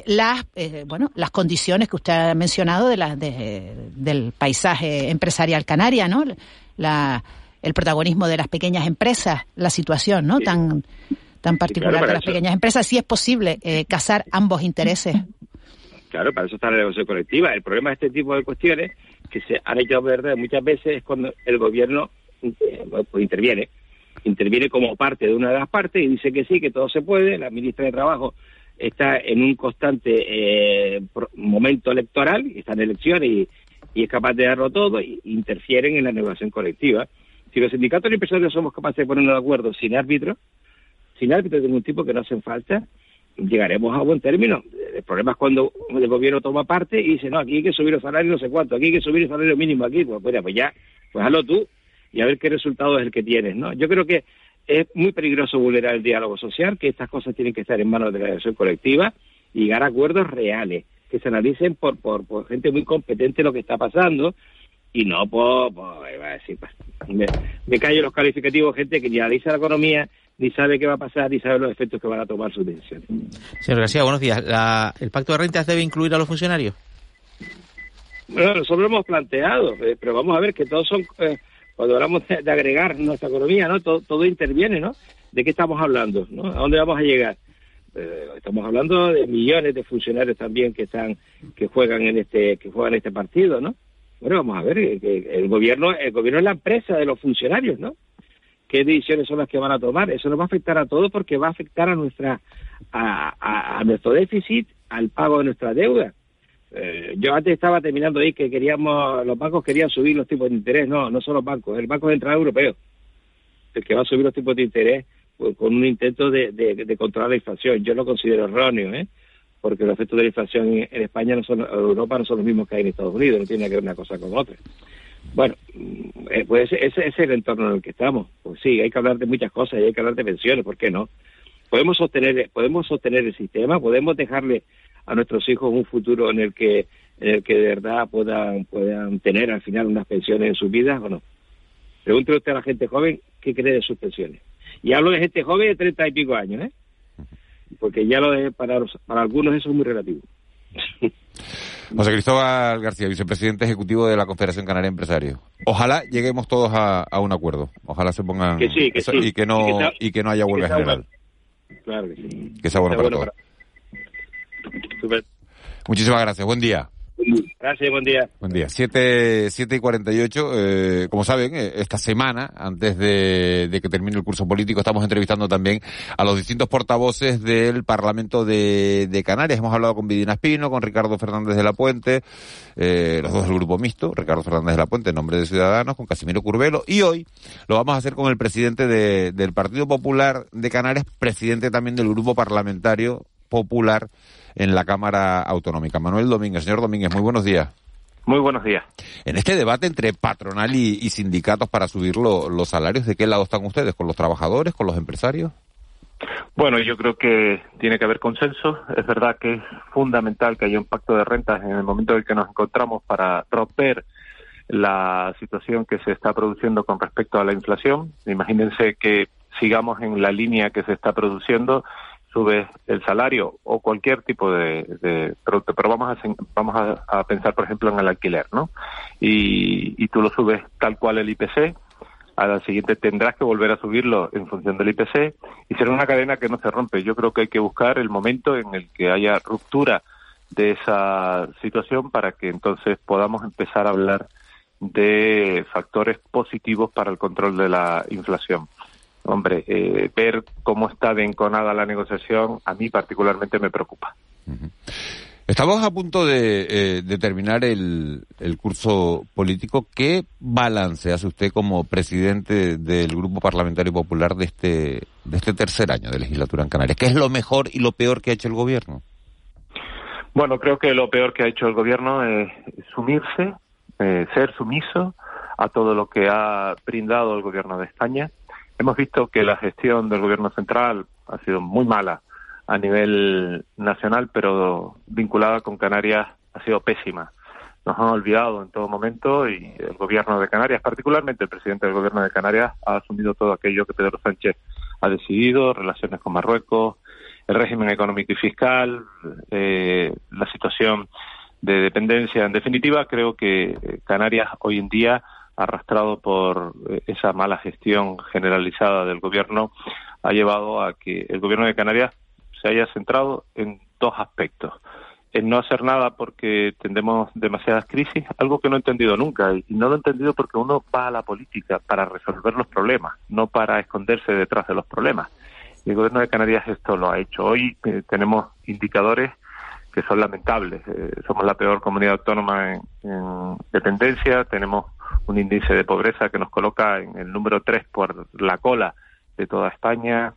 las, bueno, las condiciones que usted ha mencionado de la, del paisaje empresarial canaria, ¿no? La, el protagonismo de las pequeñas empresas, la situación no tan tan particular de las pequeñas empresas, si es posible eh, casar ambos intereses. Claro, para eso está la negociación colectiva. El problema de este tipo de cuestiones que se han hecho verdad muchas veces es cuando el gobierno eh, pues interviene, interviene como parte de una de las partes y dice que sí, que todo se puede. La ministra de Trabajo está en un constante eh, momento electoral, está en elecciones y, y es capaz de darlo todo, y interfieren en la negociación colectiva. Si los sindicatos y empresarios somos capaces de ponernos de acuerdo sin árbitro, sin árbitro de ningún tipo que no hacen falta, llegaremos a buen término. El problema es cuando el gobierno toma parte y dice, no, aquí hay que subir el salario no sé cuánto, aquí hay que subir el salario mínimo aquí, pues, pues, pues ya, pues hazlo tú y a ver qué resultado es el que tienes, ¿no? Yo creo que es muy peligroso vulnerar el diálogo social, que estas cosas tienen que estar en manos de la negociación colectiva y llegar a acuerdos reales que se analicen por, por, por gente muy competente lo que está pasando y no por, a decir, pues, me, me callo los calificativos, gente que ni analiza la economía, ni sabe qué va a pasar, ni sabe los efectos que van a tomar sus decisiones. Señor García, buenos días. ¿El pacto de rentas debe incluir a los funcionarios? Bueno, nosotros lo hemos planteado, eh, pero vamos a ver que todos son, eh, cuando hablamos de, agregar nuestra economía, ¿no? Todo, todo interviene, ¿no? ¿De qué estamos hablando? ¿no? ¿A dónde vamos a llegar? Eh, estamos hablando de millones de funcionarios también que están que juegan en este que juegan este partido no bueno vamos a ver eh, el gobierno el gobierno es la empresa de los funcionarios no qué decisiones son las que van a tomar eso nos va a afectar a todos porque va a afectar a nuestra a, a, nuestro déficit al pago de nuestra deuda. Eh, yo antes estaba terminando ahí que queríamos los bancos querían subir los tipos de interés. No no son los bancos el banco central europeo el que va a subir los tipos de interés pues, con un intento de, controlar la inflación. Yo lo considero erróneo, ¿eh? porque los efectos de la inflación en, España no son, en Europa no son los mismos que hay en Estados Unidos, no tiene que ver una cosa con otra. Bueno, eh, pues ese, es el entorno en el que estamos. Pues sí, hay que hablar de muchas cosas y hay que hablar de pensiones, ¿por qué no? Podemos sostener, podemos sostener el sistema, podemos dejarle a nuestros hijos un futuro en el que en el que de verdad puedan puedan tener al final unas pensiones en sus vidas o no. Pregúntele usted a la gente joven qué cree de sus pensiones. Y hablo de gente joven de treinta y pico años, ¿eh? Porque ya lo de, para, para algunos eso es muy relativo. José Cristóbal García, vicepresidente ejecutivo de la Confederación Canaria Empresarios. Ojalá lleguemos todos a, un acuerdo. Ojalá se pongan que sí, que sí. y que no y que, no haya huelga general. Claro que sí. Que sea bueno, para todos. Muchísimas gracias. Buen día. Gracias, buen día. Buen día. 7, siete y 48. Eh, como saben, eh, esta semana, antes de, que termine el curso político, estamos entrevistando también a los distintos portavoces del Parlamento de, Canarias. Hemos hablado con Vidina Espino, con Ricardo Fernández de la Puente, eh, los dos del grupo mixto, Ricardo Fernández de la Puente en nombre de Ciudadanos, con Casimiro Curbelo, y hoy lo vamos a hacer con el presidente del Partido Popular de Canarias, presidente también del grupo parlamentario popular en la Cámara Autonómica. Manuel Domínguez, señor Domínguez, muy buenos días. Muy buenos días. En este debate entre patronal y, sindicatos para subir los salarios, ¿de qué lado están ustedes? ¿Con los trabajadores, con los empresarios? Bueno, yo creo que tiene que haber consenso. Es verdad que es fundamental que haya un pacto de rentas en el momento en el que nos encontramos para romper la situación que se está produciendo con respecto a la inflación. Imagínense que sigamos en la línea que se está produciendo subes el salario o cualquier tipo de, producto, pero vamos a vamos a, pensar por ejemplo en el alquiler, ¿no? Y, y tú lo subes tal cual el IPC, a la siguiente tendrás que volver a subirlo en función del IPC y será una cadena que no se rompe. Yo creo que hay que buscar el momento en el que haya ruptura de esa situación para que entonces podamos empezar a hablar de factores positivos para el control de la inflación hombre, eh, ver cómo está de enconada la negociación a mí particularmente me preocupa. Estamos a punto de, eh, terminar el, curso político. ¿Qué balance hace usted como presidente del Grupo Parlamentario Popular de este, de este tercer año de legislatura en Canarias? ¿Qué es lo mejor y lo peor que ha hecho el gobierno? Bueno, creo que lo peor que ha hecho el gobierno es sumirse, eh, ser sumiso a todo lo que ha brindado el gobierno de España Hemos visto que la gestión del gobierno central ha sido muy mala a nivel nacional, pero vinculada con Canarias ha sido pésima. Nos han olvidado en todo momento y el gobierno de Canarias, particularmente el presidente del gobierno de Canarias, ha asumido todo aquello que Pedro Sánchez ha decidido, relaciones con Marruecos, el régimen económico y fiscal, eh, la situación de dependencia. En definitiva, creo que Canarias hoy en día arrastrado por eh, esa mala gestión generalizada del gobierno, ha llevado a que el gobierno de Canarias se haya centrado en dos aspectos. En no hacer nada porque tendemos demasiadas crisis, algo que no he entendido nunca, y no lo he entendido porque uno va a la política para resolver los problemas, no para esconderse detrás de los problemas. El gobierno de Canarias esto lo ha hecho. Hoy eh, tenemos indicadores que son lamentables. Eh, somos la peor comunidad autónoma en, en dependencia, tenemos un índice de pobreza que nos coloca en el número 3 por la cola de toda España.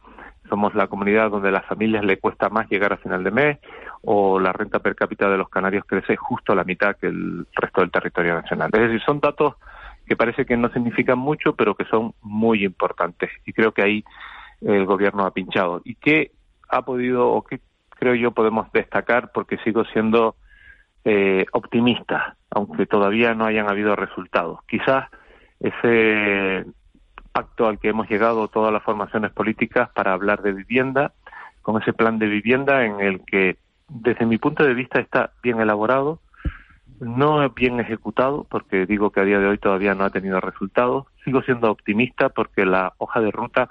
Somos la comunidad donde a las familias le cuesta más llegar a final de mes o la renta per cápita de los canarios crece justo a la mitad que el resto del territorio nacional. Es decir, son datos que parece que no significan mucho, pero que son muy importantes. Y creo que ahí el gobierno ha pinchado. ¿Y qué ha podido o qué creo yo podemos destacar? Porque sigo siendo eh, optimista, aunque todavía no hayan habido resultados. Quizás ese pacto al que hemos llegado todas las formaciones políticas para hablar de vivienda, con ese plan de vivienda en el que, desde mi punto de vista, está bien elaborado, no bien ejecutado, porque digo que a día de hoy todavía no ha tenido resultados. Sigo siendo optimista porque la hoja de ruta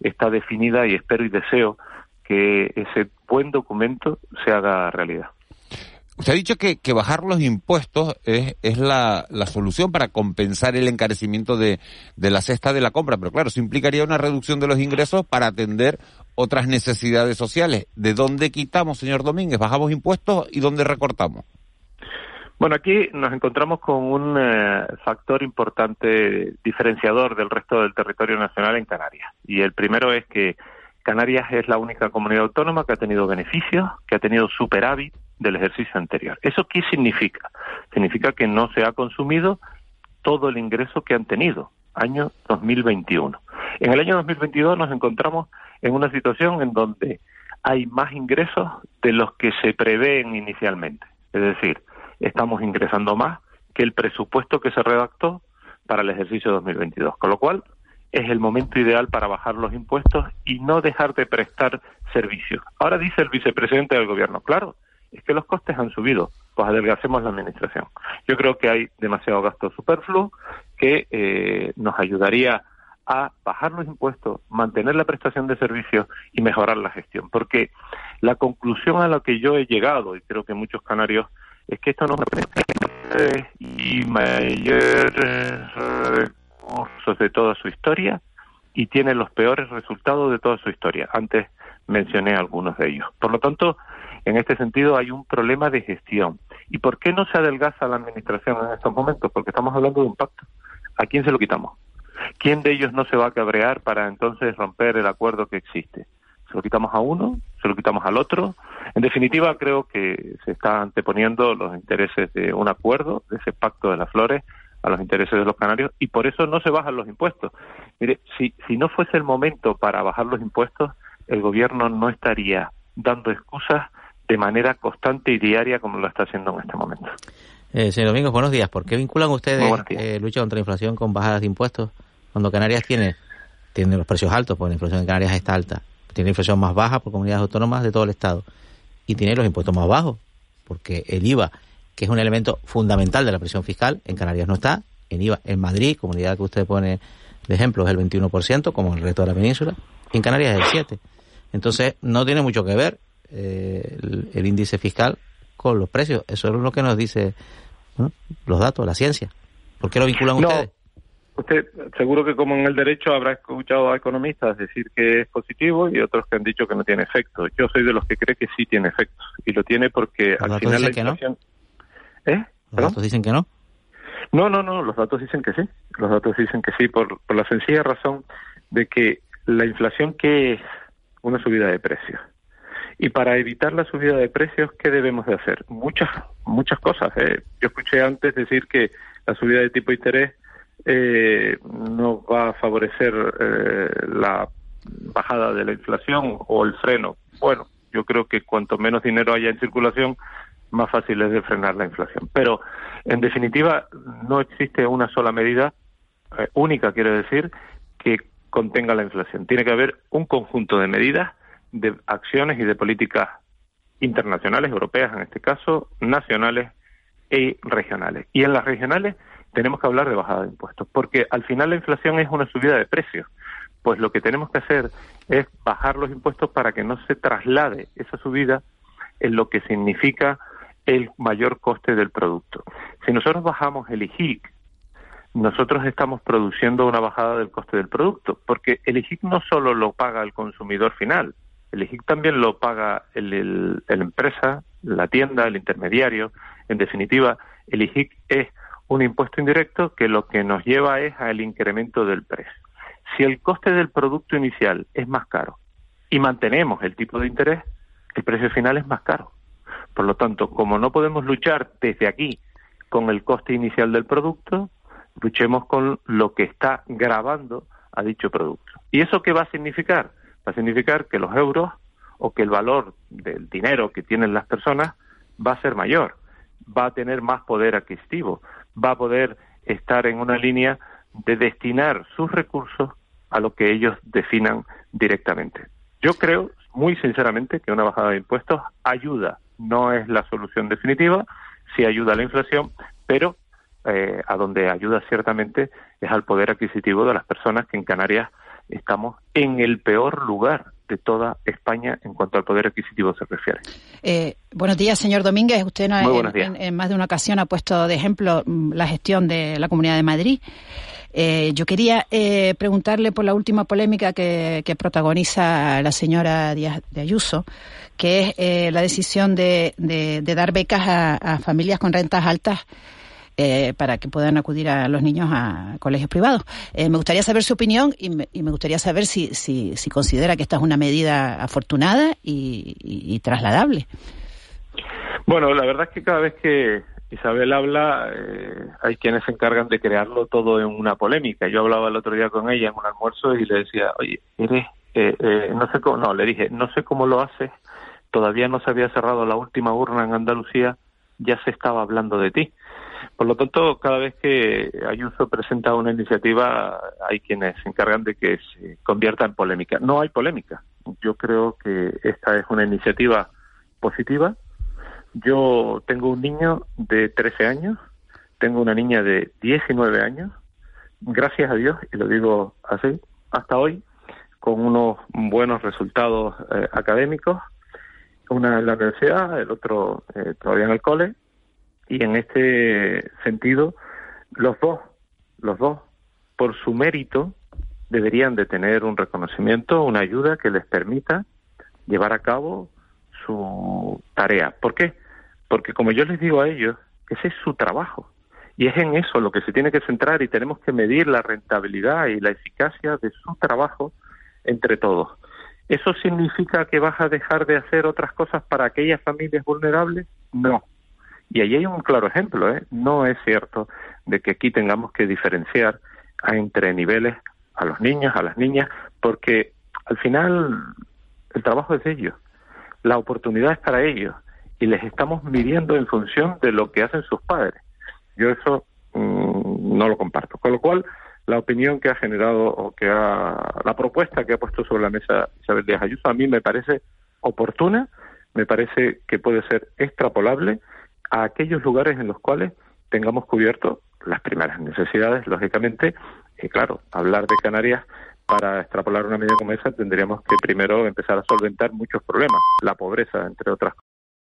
está definida y espero y deseo que ese buen documento se haga realidad. Usted ha dicho que, que bajar los impuestos es, es la, la, solución para compensar el encarecimiento de, de la cesta de la compra, pero claro, eso implicaría una reducción de los ingresos para atender otras necesidades sociales. ¿De dónde quitamos, señor Domínguez? ¿Bajamos impuestos y dónde recortamos? Bueno, aquí nos encontramos con un eh, factor importante diferenciador del resto del territorio nacional en Canarias. Y el primero es que Canarias es la única comunidad autónoma que ha tenido beneficios, que ha tenido superávit del ejercicio anterior. ¿Eso qué significa? Significa que no se ha consumido todo el ingreso que han tenido, año 2021. En el año 2022 nos encontramos en una situación en donde hay más ingresos de los que se prevén inicialmente. Es decir, estamos ingresando más que el presupuesto que se redactó para el ejercicio 2022. Con lo cual, es el momento ideal para bajar los impuestos y no dejar de prestar servicios. Ahora dice el vicepresidente del gobierno, claro, es que los costes han subido, pues adelgacemos la administración. Yo creo que hay demasiado gasto superfluo que eh, nos ayudaría a bajar los impuestos, mantener la prestación de servicios y mejorar la gestión. Porque la conclusión a la que yo he llegado, y creo que muchos canarios es que esto no es y mayor recursos de toda su historia y tiene los peores resultados de toda su historia. Antes mencioné algunos de ellos. Por lo tanto, en este sentido hay un problema de gestión. ¿Y por qué no se adelgaza la administración en estos momentos? Porque estamos hablando de un pacto. ¿A quién se lo quitamos? ¿Quién de ellos no se va a cabrear para entonces romper el acuerdo que existe? ¿Se lo quitamos a uno? ¿Se lo quitamos al otro? En definitiva, creo que se está anteponiendo los intereses de un acuerdo, de ese pacto de las flores, a los intereses de los canarios y por eso no se bajan los impuestos. Mire, si, si no fuese el momento para bajar los impuestos, el gobierno no estaría dando excusas de manera constante y diaria como lo está haciendo en este momento. Eh, señor Domingos, buenos días. ¿Por qué vinculan ustedes eh, lucha contra la inflación con bajadas de impuestos cuando Canarias tiene, tiene los precios altos? Porque la inflación en Canarias está alta. Tiene la inflación más baja por comunidades autónomas de todo el Estado. Y tiene los impuestos más bajos, porque el IVA, que es un elemento fundamental de la presión fiscal, en Canarias no está. En IVA, en Madrid, comunidad que usted pone de ejemplo, es el 21%, como el resto de la península. Y en Canarias es el 7%. Entonces, no tiene mucho que ver eh, el, índice fiscal con los precios. Eso es lo que nos dice los datos, la ciencia. ¿Por qué lo vinculan ustedes? Usted seguro que como en el derecho habrá escuchado a economistas decir que es positivo y otros que han dicho que no tiene efecto. Yo soy de los que cree que sí tiene efecto y lo tiene porque al final la inflación... ¿Eh? ¿Los datos dicen que no? No, no, no, los datos dicen que sí. Los datos dicen que sí por, por la sencilla razón de que la inflación que es una subida de precios. Y para evitar la subida de precios, ¿qué debemos de hacer? Muchas, muchas cosas. ¿eh? Yo escuché antes decir que la subida de tipo de interés eh, no va a favorecer eh, la bajada de la inflación o el freno. Bueno, yo creo que cuanto menos dinero haya en circulación, más fácil es de frenar la inflación. Pero, en definitiva, no existe una sola medida, única quiero decir, que contenga la inflación. Tiene que haber un conjunto de medidas, de acciones y de políticas internacionales, europeas en este caso, nacionales y regionales. Y en las regionales tenemos que hablar de bajada de impuestos, porque al final la inflación es una subida de precios. Pues lo que tenemos que hacer es bajar los impuestos para que no se traslade esa subida en lo que significa el mayor coste del producto. Si nosotros bajamos el IGIC, nosotros estamos produciendo una bajada del coste del producto, porque el IGIC no solo lo paga el consumidor final, el IGIC también lo paga el, empresa, la tienda, el intermediario. En definitiva, el IGIC es un impuesto indirecto que lo que nos lleva es al incremento del precio. Si el coste del producto inicial es más caro y mantenemos el tipo de interés, el precio final es más caro. Por lo tanto, como no podemos luchar desde aquí con el coste inicial del producto, luchemos con lo que está grabando a dicho producto. ¿Y eso qué va a significar? Va a significar que los euros o que el valor del dinero que tienen las personas va a ser mayor, va a tener más poder adquisitivo, va a poder estar en una línea de destinar sus recursos a lo que ellos definan directamente. Yo creo, muy sinceramente, que una bajada de impuestos ayuda, no es la solución definitiva, sí ayuda a la inflación, pero eh, a donde ayuda ciertamente es al poder adquisitivo de las personas que en Canarias estamos en el peor lugar de toda España en cuanto al poder adquisitivo se refiere. Eh, buenos días, señor Domínguez. Usted en, más de una ocasión ha puesto de ejemplo mm, la gestión de la Comunidad de Madrid. Eh, yo quería preguntarle por la última polémica que, protagoniza la señora Díaz de Ayuso, que es la decisión de, dar becas a familias con rentas altas eh, para que puedan acudir a los niños a colegios privados. Eh, me gustaría saber su opinión y me, gustaría saber si, si, considera que esta es una medida afortunada y, trasladable. Bueno, la verdad es que cada vez que Isabel habla, eh, hay quienes se encargan de crearlo todo en una polémica. Yo hablaba el otro día con ella en un almuerzo y le decía, oye, eres, no sé cómo, no, le dije, no sé cómo lo haces, todavía no se había cerrado la última urna en Andalucía, ya se estaba hablando de ti. Por lo tanto, cada vez que Ayuso presenta una iniciativa, hay quienes se encargan de que se convierta en polémica. No hay polémica. Yo creo que esta es una iniciativa positiva. Yo tengo un niño de 13 años, tengo una niña de 19 años. Gracias a Dios, y lo digo así, hasta hoy, con unos buenos resultados eh, académicos, una en la universidad, el otro eh, todavía en el cole, Y en este sentido, los dos, los dos, por su mérito, deberían de tener un reconocimiento, una ayuda que les permita llevar a cabo su tarea. ¿Por qué? Porque como yo les digo a ellos, ese es su trabajo. Y es en eso lo que se tiene que centrar y tenemos que medir la rentabilidad y la eficacia de su trabajo entre todos. ¿Eso significa que vas a dejar de hacer otras cosas para aquellas familias vulnerables? No. Y ahí hay un claro ejemplo, ¿eh? No es cierto de que aquí tengamos que diferenciar entre niveles a los niños, a las niñas, porque al final el trabajo es de ellos, la oportunidad es para ellos y les estamos midiendo en función de lo que hacen sus padres. Yo eso mm, no lo comparto. Con lo cual, la opinión que ha generado o que ha, la propuesta que ha puesto sobre la mesa Isabel Díaz Ayuso a mí me parece oportuna, me parece que puede ser extrapolable a aquellos lugares en los cuales tengamos cubierto las primeras necesidades, lógicamente, y claro, hablar de Canarias para extrapolar una medida como esa tendríamos que primero empezar a solventar muchos problemas, la pobreza, entre otras.